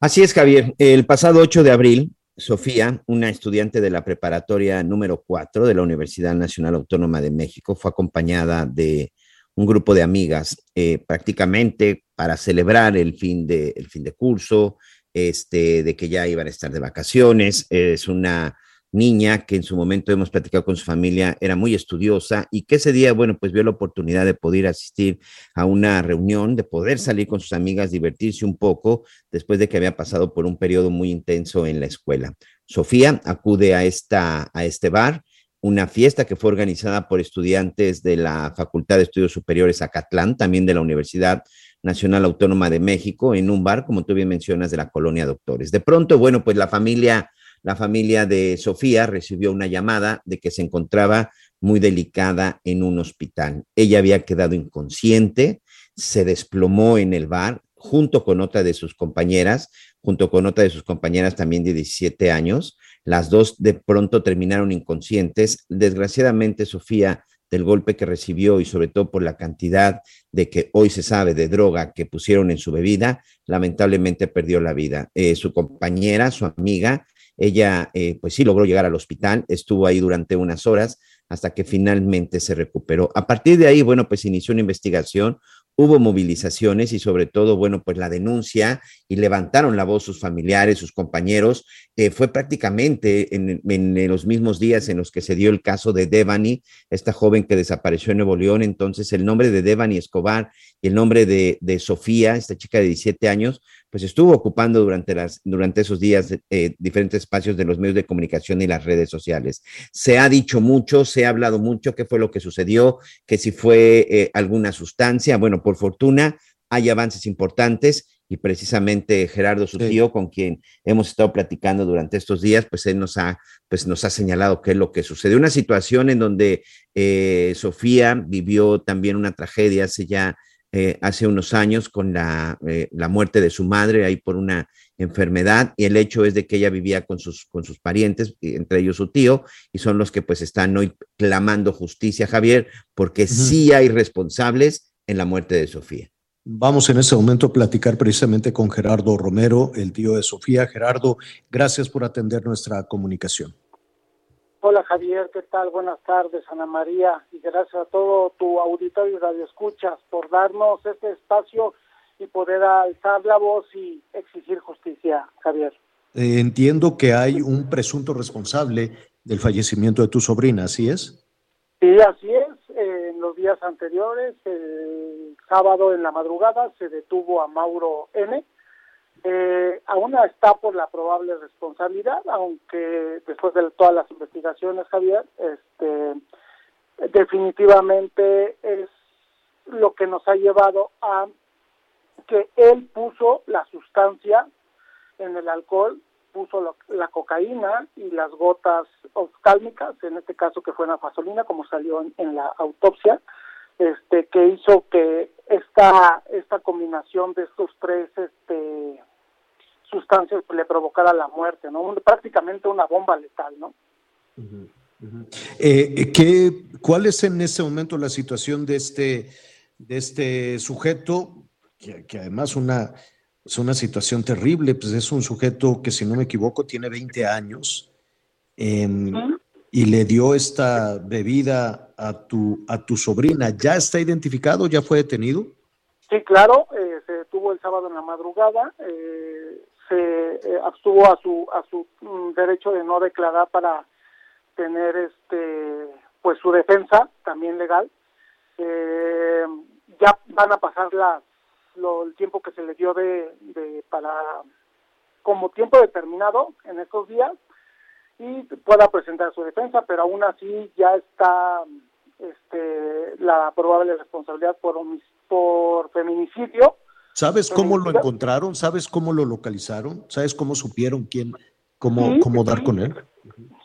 Así es, Javier. El pasado 8 de abril, Sofía, una estudiante de la preparatoria número 4 de la Universidad Nacional Autónoma de México, fue acompañada de un grupo de amigas eh, prácticamente para celebrar el fin de, el fin de curso, este, de que ya iban a estar de vacaciones. Es una niña que en su momento hemos platicado con su familia, era muy estudiosa y que ese día, bueno, pues vio la oportunidad de poder asistir a una reunión, de poder salir con sus amigas, divertirse un poco después de que había pasado por un periodo muy intenso en la escuela. Sofía acude a, esta, a este bar, una fiesta que fue organizada por estudiantes de la Facultad de Estudios Superiores Acatlán, también de la Universidad Nacional Autónoma de México, en un bar, como tú bien mencionas, de la colonia Doctores. De pronto, bueno, pues la familia la familia de Sofía recibió una llamada de que se encontraba muy delicada en un hospital. Ella había quedado inconsciente, se desplomó en el bar junto con otra de sus compañeras, junto con otra de sus compañeras también de 17 años. Las dos de pronto terminaron inconscientes. Desgraciadamente, Sofía, del golpe que recibió y sobre todo por la cantidad de que hoy se sabe de droga que pusieron en su bebida, lamentablemente perdió la vida. Eh, su compañera, su amiga, ella, eh, pues sí, logró llegar al hospital, estuvo ahí durante unas horas hasta que finalmente se recuperó. A partir de ahí, bueno, pues inició una investigación, hubo movilizaciones y sobre todo, bueno, pues la denuncia y levantaron la voz sus familiares, sus compañeros. Eh, fue prácticamente en, en, los mismos días en los que se dio el caso de Devani, esta joven que desapareció en Nuevo León. Entonces, el nombre de Devani Escobar y el nombre de, de Sofía, esta chica de 17 años, pues estuvo ocupando durante, las, durante esos días eh, diferentes espacios de los medios de comunicación y las redes sociales. Se ha dicho mucho, se ha hablado mucho qué fue lo que sucedió, que si fue eh, alguna sustancia. Bueno, por fortuna hay avances importantes y precisamente Gerardo, su tío, con quien hemos estado platicando durante estos días, pues él nos ha, pues nos ha señalado qué es lo que sucedió. Una situación en donde eh, Sofía vivió también una tragedia hace ya eh, hace unos años con la, eh, la, muerte de su madre ahí por una enfermedad y el hecho es de que ella vivía con sus, con sus parientes, entre ellos su tío, y son los que pues están hoy clamando justicia, Javier, porque sí hay responsables en la muerte de Sofía. Vamos en ese momento a platicar precisamente con Gerardo Romero, el tío de Sofía. Gerardo, gracias por atender nuestra comunicación. Hola Javier, ¿qué tal? Buenas tardes, Ana María, y gracias a todo tu auditorio y radio escuchas por darnos este espacio y poder alzar la voz y exigir justicia, Javier. Eh, entiendo que hay un presunto responsable del fallecimiento de tu sobrina, ¿así es? Sí, así es. en los días anteriores, el sábado en la madrugada, se detuvo a Mauro N., eh, aún está por la probable responsabilidad, aunque después de todas las investigaciones, Javier, este, definitivamente es lo que nos ha llevado a que él puso la sustancia en el alcohol, puso la cocaína y las gotas oftálmicas, en este caso que fue una fasolina, como salió en, en la autopsia, este, que hizo que esta, esta combinación de estos tres este, sustancias le provocara la muerte, ¿no? prácticamente una bomba letal, ¿no? Eh, ¿qué, ¿Cuál es en ese momento la situación de este, de este sujeto? Que, además una, es una situación terrible, pues es un sujeto que si no me equivoco tiene 20 años em, y le dio esta bebida a tu, a tu sobrina. ¿Ya está identificado? ¿Ya fue detenido? Sí, claro, eh, se detuvo el sábado en la madrugada. Eh, se eh, abstuvo a su a su mm, derecho de no declarar para tener este pues su defensa también legal. Eh, ya van a pasar las lo, el tiempo que se le dio de, de para como tiempo determinado en estos días y pueda presentar su defensa pero aún así ya está este la probable responsabilidad por por feminicidio ¿Sabes cómo lo encontraron? ¿Sabes cómo lo localizaron? ¿Sabes cómo supieron quién, cómo, Sí, cómo dar con él.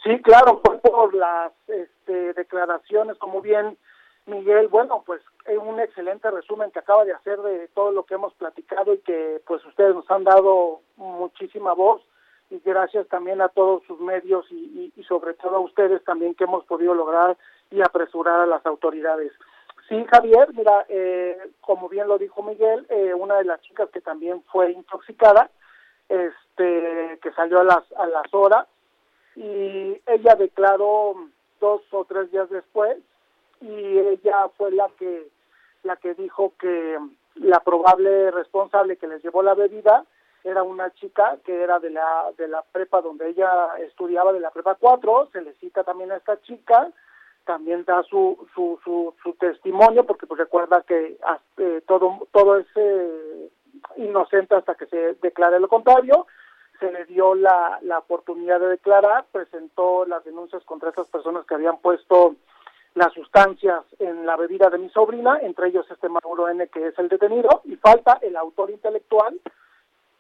Sí, claro, fue por las este, declaraciones, como bien Miguel, bueno, pues es un excelente resumen que acaba de hacer de todo lo que hemos platicado y que pues ustedes nos han dado muchísima voz y gracias también a todos sus medios y, y- y sobre todo a ustedes también que hemos podido lograr y apresurar a las autoridades. Sí, Javier, mira, eh, como bien lo dijo Miguel, eh, una de las chicas que también fue intoxicada, este, que salió a las a las horas y ella declaró dos o tres días después y ella fue la que la que dijo que la probable responsable que les llevó la bebida era una chica que era de la de la prepa donde ella estudiaba de la prepa 4, se le cita también a esta chica, también da su su su, su testimonio porque pues recuerda que eh, todo todo es eh, inocente hasta que se declare lo contrario. Se le dio la, la oportunidad de declarar, presentó las denuncias contra esas personas que habían puesto las sustancias en la bebida de mi sobrina, entre ellos este Mauro N, que es el detenido, y falta el autor intelectual,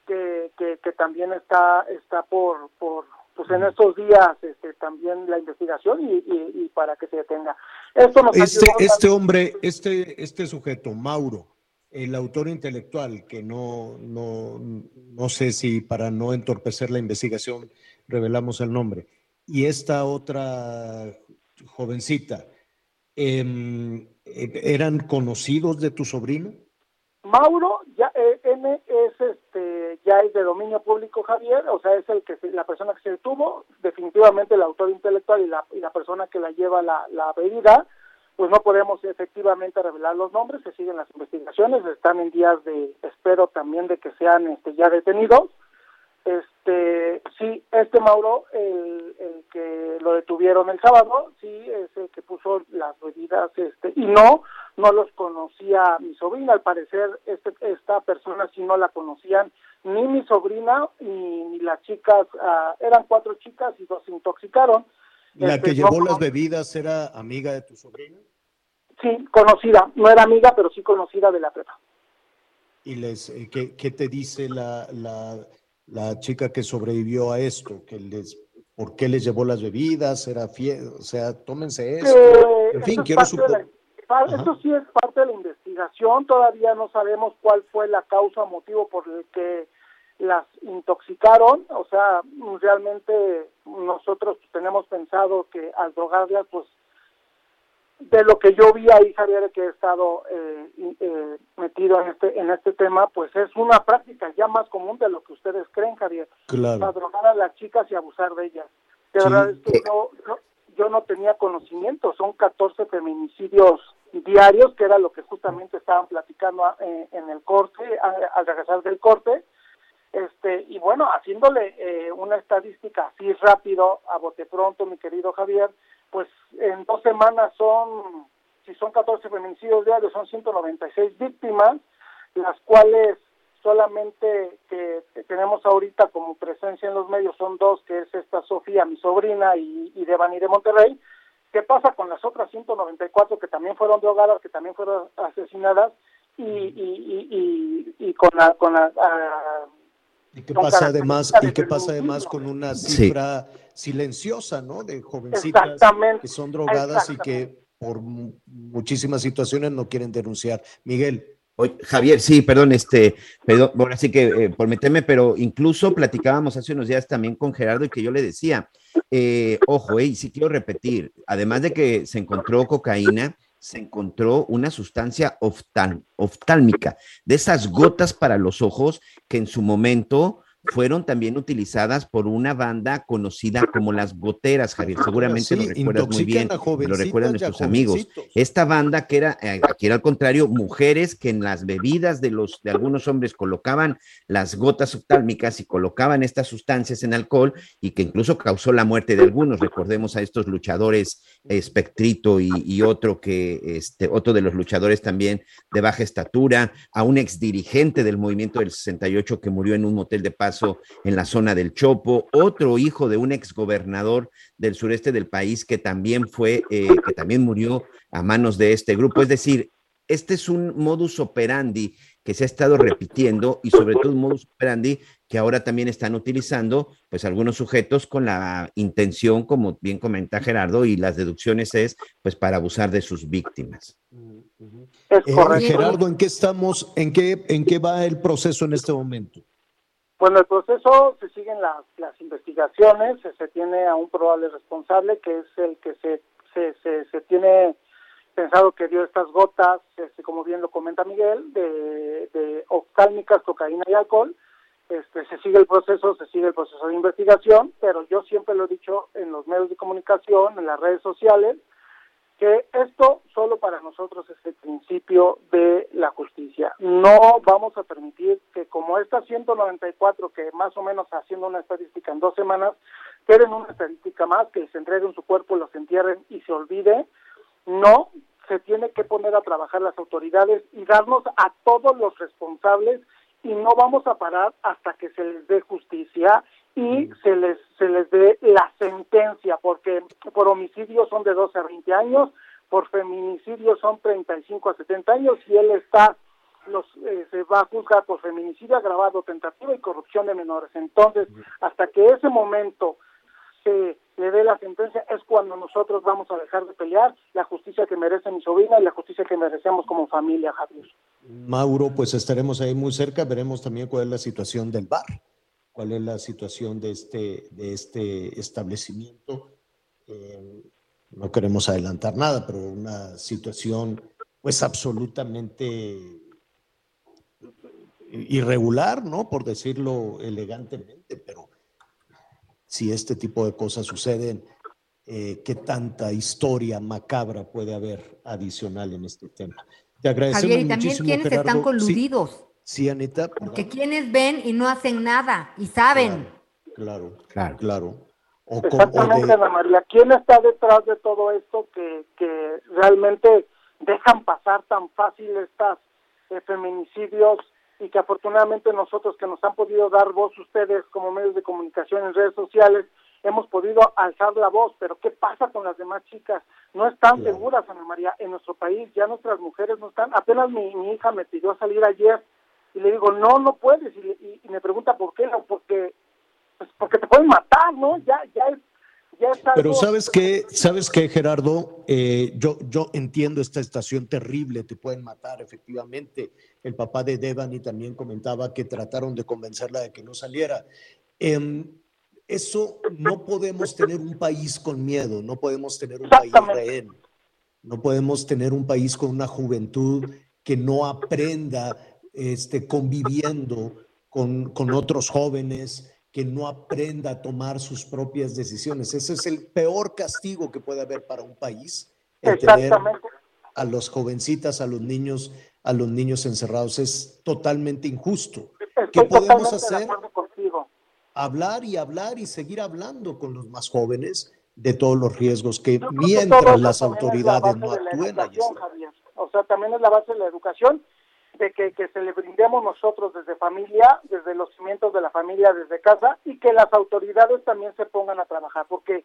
que, que, que también está está por, por pues en estos días este, también la investigación y, y, y para que se detenga. Esto nos Este, ayudó este hombre, este, este sujeto, Mauro, el autor intelectual, que no, no, no sé si para no entorpecer la investigación revelamos el nombre, y esta otra jovencita, em, ¿eran conocidos de tu sobrino? Mauro ya eh, es este ya es de dominio público Javier, o sea es el que la persona que se detuvo, definitivamente el autor intelectual y la y la persona que la lleva la, la bebida, pues no podemos efectivamente revelar los nombres, se siguen las investigaciones, están en días de espero también de que sean este ya detenidos. Este, sí, este Mauro, el, el que lo detuvieron el sábado, sí, es el que puso las bebidas, este, y no, no los conocía mi sobrina, al parecer este, esta persona sí no la conocían ni mi sobrina ni, ni las chicas, ah, eran cuatro chicas y dos se intoxicaron. ¿La Este, que no llevó las bebidas era amiga de tu sobrino? Sí, conocida, no era amiga, pero sí conocida de la prepa. ¿Y les, eh, qué, qué te dice la, la, la chica que sobrevivió a esto? Que les, ¿Por qué les llevó las bebidas? ¿Era fie O sea, tómense esto. Eh, en fin, quiero suponer. Esto sí es parte de la investigación, todavía no sabemos cuál fue la causa o motivo por el que las intoxicaron, o sea, realmente nosotros tenemos pensado que al drogarlas, pues de lo que yo vi ahí, Javier, que he estado eh, eh, metido en este en este tema, pues es una práctica ya más común de lo que ustedes creen, Javier. Claro. Drogar a las chicas y abusar de ellas. De Sí. verdad es que yo, yo, yo no tenía conocimiento, son 14 feminicidios diarios, que era lo que justamente estaban platicando a- eh, en el corte, al regresar del corte, este y bueno, haciéndole eh, una estadística así rápido, a bote pronto, mi querido Javier, pues en dos semanas son, si son 14 feminicidios diarios, son 196 víctimas, las cuales solamente que, tenemos ahorita como presencia en los medios son dos, que es esta Sofía, mi sobrina, y, y Devani de Monterrey. ¿Qué pasa con las otras 194 que también fueron drogadas, que también fueron asesinadas? Y, y, y, y, y con la... Con la ¿Y qué pasa además, y qué pasa además con una cifra silenciosa, ¿no? De jovencitas que son drogadas y que por mu- muchísimas situaciones no quieren denunciar. Miguel. Oye, Javier, sí, perdón, este, perdón, bueno, así que eh, por meterme, pero incluso platicábamos hace unos días también con Gerardo y que yo le decía, eh, ojo, eh, y sí quiero repetir, además de que se encontró cocaína, se encontró una sustancia oftálmica, de esas gotas para los ojos que en su momento fueron también utilizadas por una banda conocida como las goteras, Javier. Seguramente Sí, lo recuerdas muy bien, lo recuerdan nuestros amigos. Esta banda que era, eh, aquí era al contrario, mujeres que en las bebidas de los de algunos hombres colocaban las gotas oftálmicas y colocaban estas sustancias en alcohol y que incluso causó la muerte de algunos. Recordemos a estos luchadores, eh, Spectrito y, y otro que, este, otro de los luchadores también de baja estatura, a un ex dirigente del movimiento del 68 que murió en un motel de en la zona del Chopo, otro hijo de un ex gobernador del sureste del país que también fue, eh, que también murió a manos de este grupo. Es decir, este es un modus operandi que se ha estado repitiendo y sobre todo un modus operandi que ahora también están utilizando, pues algunos sujetos con la intención, como bien comenta Gerardo, y las deducciones es, pues para abusar de sus víctimas. Eh, Gerardo, ¿en qué estamos, en qué, en qué va el proceso en este momento? Bueno, el proceso se siguen las, las investigaciones, se, tiene a un probable responsable que es el que se, se, se, se tiene pensado que dio estas gotas, este, como bien lo comenta Miguel, de, de oftálmicas, cocaína y alcohol. Este, se sigue el proceso, se sigue el proceso de investigación, pero yo siempre lo he dicho en los medios de comunicación, en las redes sociales, que esto solo para nosotros es el principio de la justicia. No vamos a permitir que como estas 194 que más o menos haciendo una estadística en dos semanas, queden una estadística más, que se entreguen su cuerpo, los entierren y se olvide. No, se tiene que poner a trabajar las autoridades y darnos a todos los responsables y no vamos a parar hasta que se les dé justicia y se les se les dé la sentencia porque por homicidio son de 12 a 20 años, por feminicidio son 35 a 70 años y él está los eh, se va a juzgar por feminicidio agravado, tentativa y corrupción de menores. Entonces, hasta que ese momento se le dé la sentencia es cuando nosotros vamos a dejar de pelear la justicia que merece mi sobrina y la justicia que merecemos como familia, Javier. Mauro, pues estaremos ahí muy cerca, veremos también cuál es la situación del bar, cuál es la situación de este, de este establecimiento. Eh, no queremos adelantar nada, pero una situación pues absolutamente irregular, ¿no? Por decirlo elegantemente, pero si este tipo de cosas suceden, eh, qué tanta historia macabra puede haber adicional en este tema. Te agradecemos Javier, y también quienes están coludidos. Sí, Anita. Porque quienes ven y no hacen nada y saben. Claro, claro, claro. Exactamente, Ana María. ¿Quién está detrás de todo esto que, que realmente dejan pasar tan fácil estas eh, feminicidios y que afortunadamente nosotros que nos han podido dar voz ustedes como medios de comunicación en redes sociales, hemos podido alzar la voz, pero ¿qué pasa con las demás chicas? No están seguras, Ana María, en nuestro país, ya nuestras mujeres no están, apenas mi, mi hija me pidió salir ayer y le digo, no, no puedes, y, y, me pregunta por qué, no, porque, pues porque te pueden matar, ¿no? Ya, ya es pero sabes qué, sabes qué, Gerardo, eh, yo, yo entiendo esta estación terrible, te pueden matar, efectivamente. El papá de Devani también comentaba que trataron de convencerla de que no saliera. Em, eso no podemos tener un país con miedo, no podemos tener un país rehén, no podemos tener un país con una juventud que no aprenda este, conviviendo con, con otros jóvenes, que no aprenda a tomar sus propias decisiones. Ese es el peor castigo que puede haber para un país, el tener a los jovencitas, a los niños, a los niños encerrados. Es totalmente injusto. ¿Qué podemos hacer? Hablar y hablar y seguir hablando con los más jóvenes de todos los riesgos que mientras las autoridades no actúen. O sea, también es la base de la educación de que, que se le brindemos nosotros desde familia, desde los cimientos de la familia, desde casa, y que las autoridades también se pongan a trabajar, porque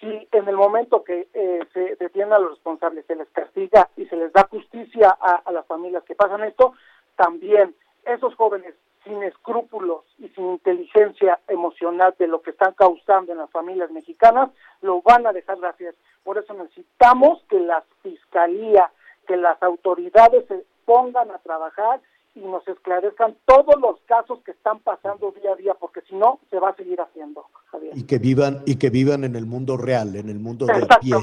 si en el momento que eh, se detienen a los responsables, se les castiga y se les da justicia a, las familias que pasan esto, también esos jóvenes sin escrúpulos y sin inteligencia emocional de lo que están causando en las familias mexicanas, lo van a dejar de hacer. Por eso necesitamos que la fiscalía, que las autoridades pongan a trabajar y nos esclarezcan todos los casos que están pasando día a día, porque si no, se va a seguir haciendo, Javier. Y que vivan, y que vivan en el mundo real, en el mundo de a pie,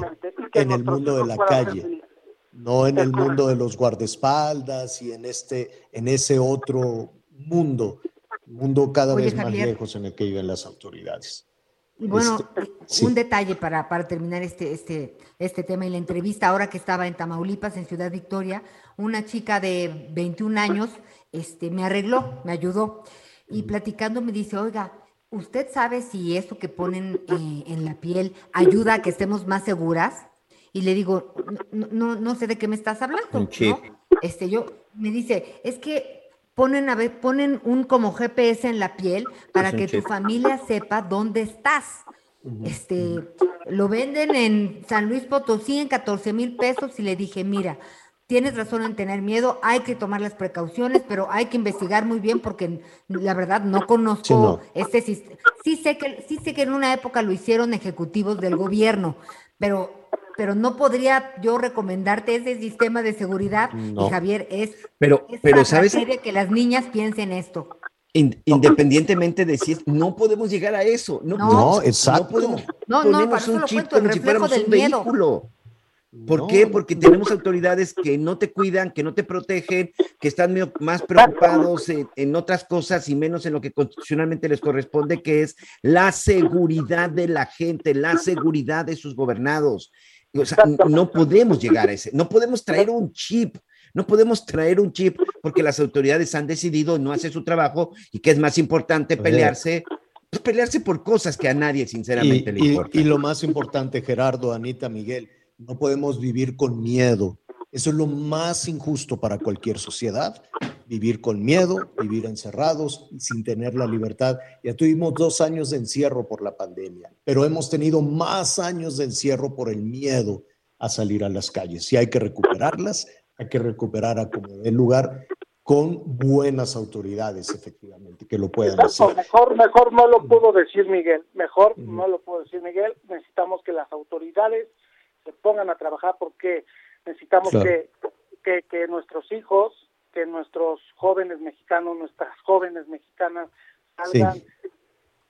en el mundo de la calle, no en el mundo de los guardaespaldas y en este, en ese otro mundo, mundo cada vez más lejos en el que viven las autoridades. Y bueno, este, un detalle para, para terminar este, este, este tema y la entrevista, ahora que estaba en Tamaulipas, en Ciudad Victoria, una chica de 21 años este, me arregló, me ayudó, y platicando me dice, oiga, ¿usted sabe si esto que ponen eh, en la piel ayuda a que estemos más seguras? Y le digo, no, no, no sé de qué me estás hablando. Un chip. Este, yo, me dice, es que ponen, a ver, ponen un como GPS en la piel para que tu familia sepa dónde estás. Este, lo venden en San Luis Potosí en 14 mil pesos y le dije, mira, tienes razón en tener miedo, hay que tomar las precauciones, pero hay que investigar muy bien porque la verdad no conozco este sistema. Sí sé que sí sé que en una época lo hicieron ejecutivos del gobierno, pero pero no podría yo recomendarte ese sistema de seguridad, y Javier, es, pero, es pero ¿sabes? que las niñas piensen esto. In- independientemente de si es, no podemos llegar a eso. No, No. podemos- No, exacto. podemos No, no, para eso un lo chip cuento, el como si fuéramos del un miedo. vehículo. ¿Por No, qué? Porque tenemos autoridades que no te cuidan, que no te protegen, que están más preocupados en, en otras cosas y menos en lo que constitucionalmente les corresponde, que es la seguridad de la gente, la seguridad de sus gobernados. O sea, no podemos llegar a ese, no podemos traer un chip, no podemos traer un chip porque las autoridades han decidido no hacer su trabajo y que es más importante pelearse, pues pelearse por cosas que a nadie sinceramente le y, y- y lo más importante, Gerardo, Anita, Miguel, no podemos vivir con miedo. Eso es lo más injusto para cualquier sociedad. Vivir con miedo, vivir encerrados y sin tener la libertad. Ya tuvimos dos años de encierro por la pandemia, pero hemos tenido más años de encierro por el miedo a salir a las calles. Y hay que recuperarlas, hay que recuperar a como dé lugar con buenas autoridades, efectivamente, que lo puedan Exacto, hacer. mejor, mejor no lo pudo decir Miguel, mejor no lo pudo decir Miguel, necesitamos que las autoridades se pongan a trabajar porque necesitamos Claro. que, que, que nuestros hijos, que nuestros jóvenes mexicanos, nuestras jóvenes mexicanas salgan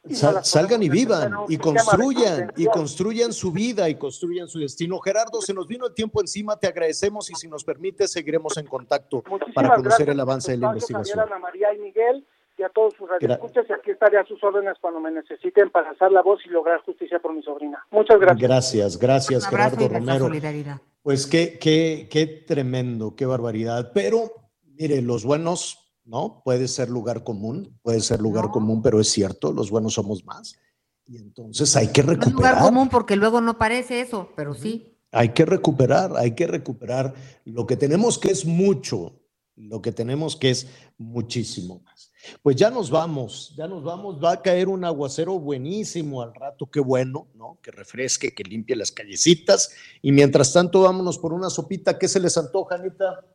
y Sal- salgan y vivan y construyan y construyan su vida y construyan su destino. Gerardo, se nos vino el tiempo encima, te agradecemos y si nos permite seguiremos en contacto Muchísimas para conocer el avance de la investigación. María y Miguel y a todos sus radioescuchas y aquí estaré a sus órdenes cuando me necesiten para alzar la voz y lograr justicia por mi sobrina. Muchas gracias. Gracias, gracias Gerardo Romero. solidaridad. Pues qué, qué, qué tremendo, qué barbaridad. Pero, mire, los buenos, ¿no? Puede ser lugar común, puede ser lugar común, pero es cierto, los buenos somos más. Y entonces hay que No es lugar recuperar. común porque luego no parece eso, pero sí. Hay que recuperar, hay que recuperar lo que tenemos que es mucho, lo que tenemos que es muchísimo más. Pues ya nos vamos, ya nos vamos, va a caer un aguacero buenísimo al rato, qué bueno, ¿no? Que refresque, que limpie las callecitas y mientras tanto vámonos por una sopita, ¿qué se les antoja, Anita?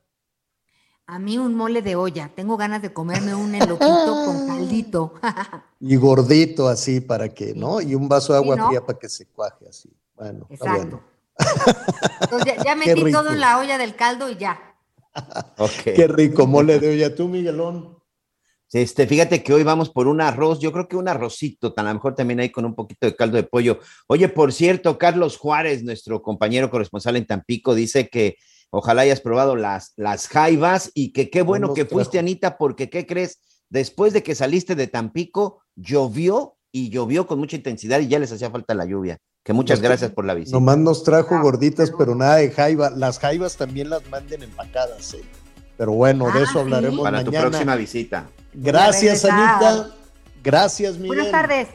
A mí un mole de olla. Tengo ganas de comerme un eloquito con caldito. Y gordito así para que, ¿no? Y un vaso de agua Sí, ¿no? fría para que se cuaje así. Bueno, Exacto. Entonces ya, metí todo en la olla del caldo y ya. Qué rico mole de olla. ¿Tú, Miguelón? Este, fíjate que hoy vamos por un arroz, yo creo que un arrocito, a lo mejor también ahí con un poquito de caldo de pollo. Oye, por cierto, Carlos Juárez, nuestro compañero corresponsal en Tampico, dice que ojalá hayas probado las, las jaivas y que qué bueno que trajo. fuiste, Anita, porque ¿qué crees? Después de que saliste de Tampico, llovió y llovió con mucha intensidad y ya les hacía falta la lluvia. Que muchas Nos tra- gracias por la visita. Nomás nos trajo gorditas, pero nada de jaiba. Las jaivas también las manden empacadas, ¿eh? Pero bueno, de Ah, eso hablaremos Para tu mañana. próxima visita. Gracias. Anita. Gracias, Miguel. Buenas tardes.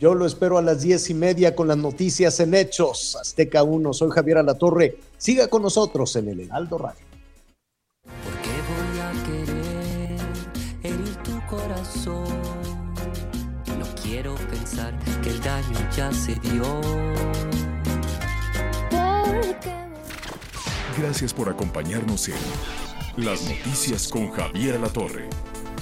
Yo lo espero a las diez y media con las noticias en Hechos. Azteca 1, soy Javier Alatorre. Siga con nosotros en el Heraldo Radio. ¿Qué voy a querer herir tu corazón? No quiero pensar que el daño ya se dio. Gracias por acompañarnos en Las Noticias con Javier Alatorre.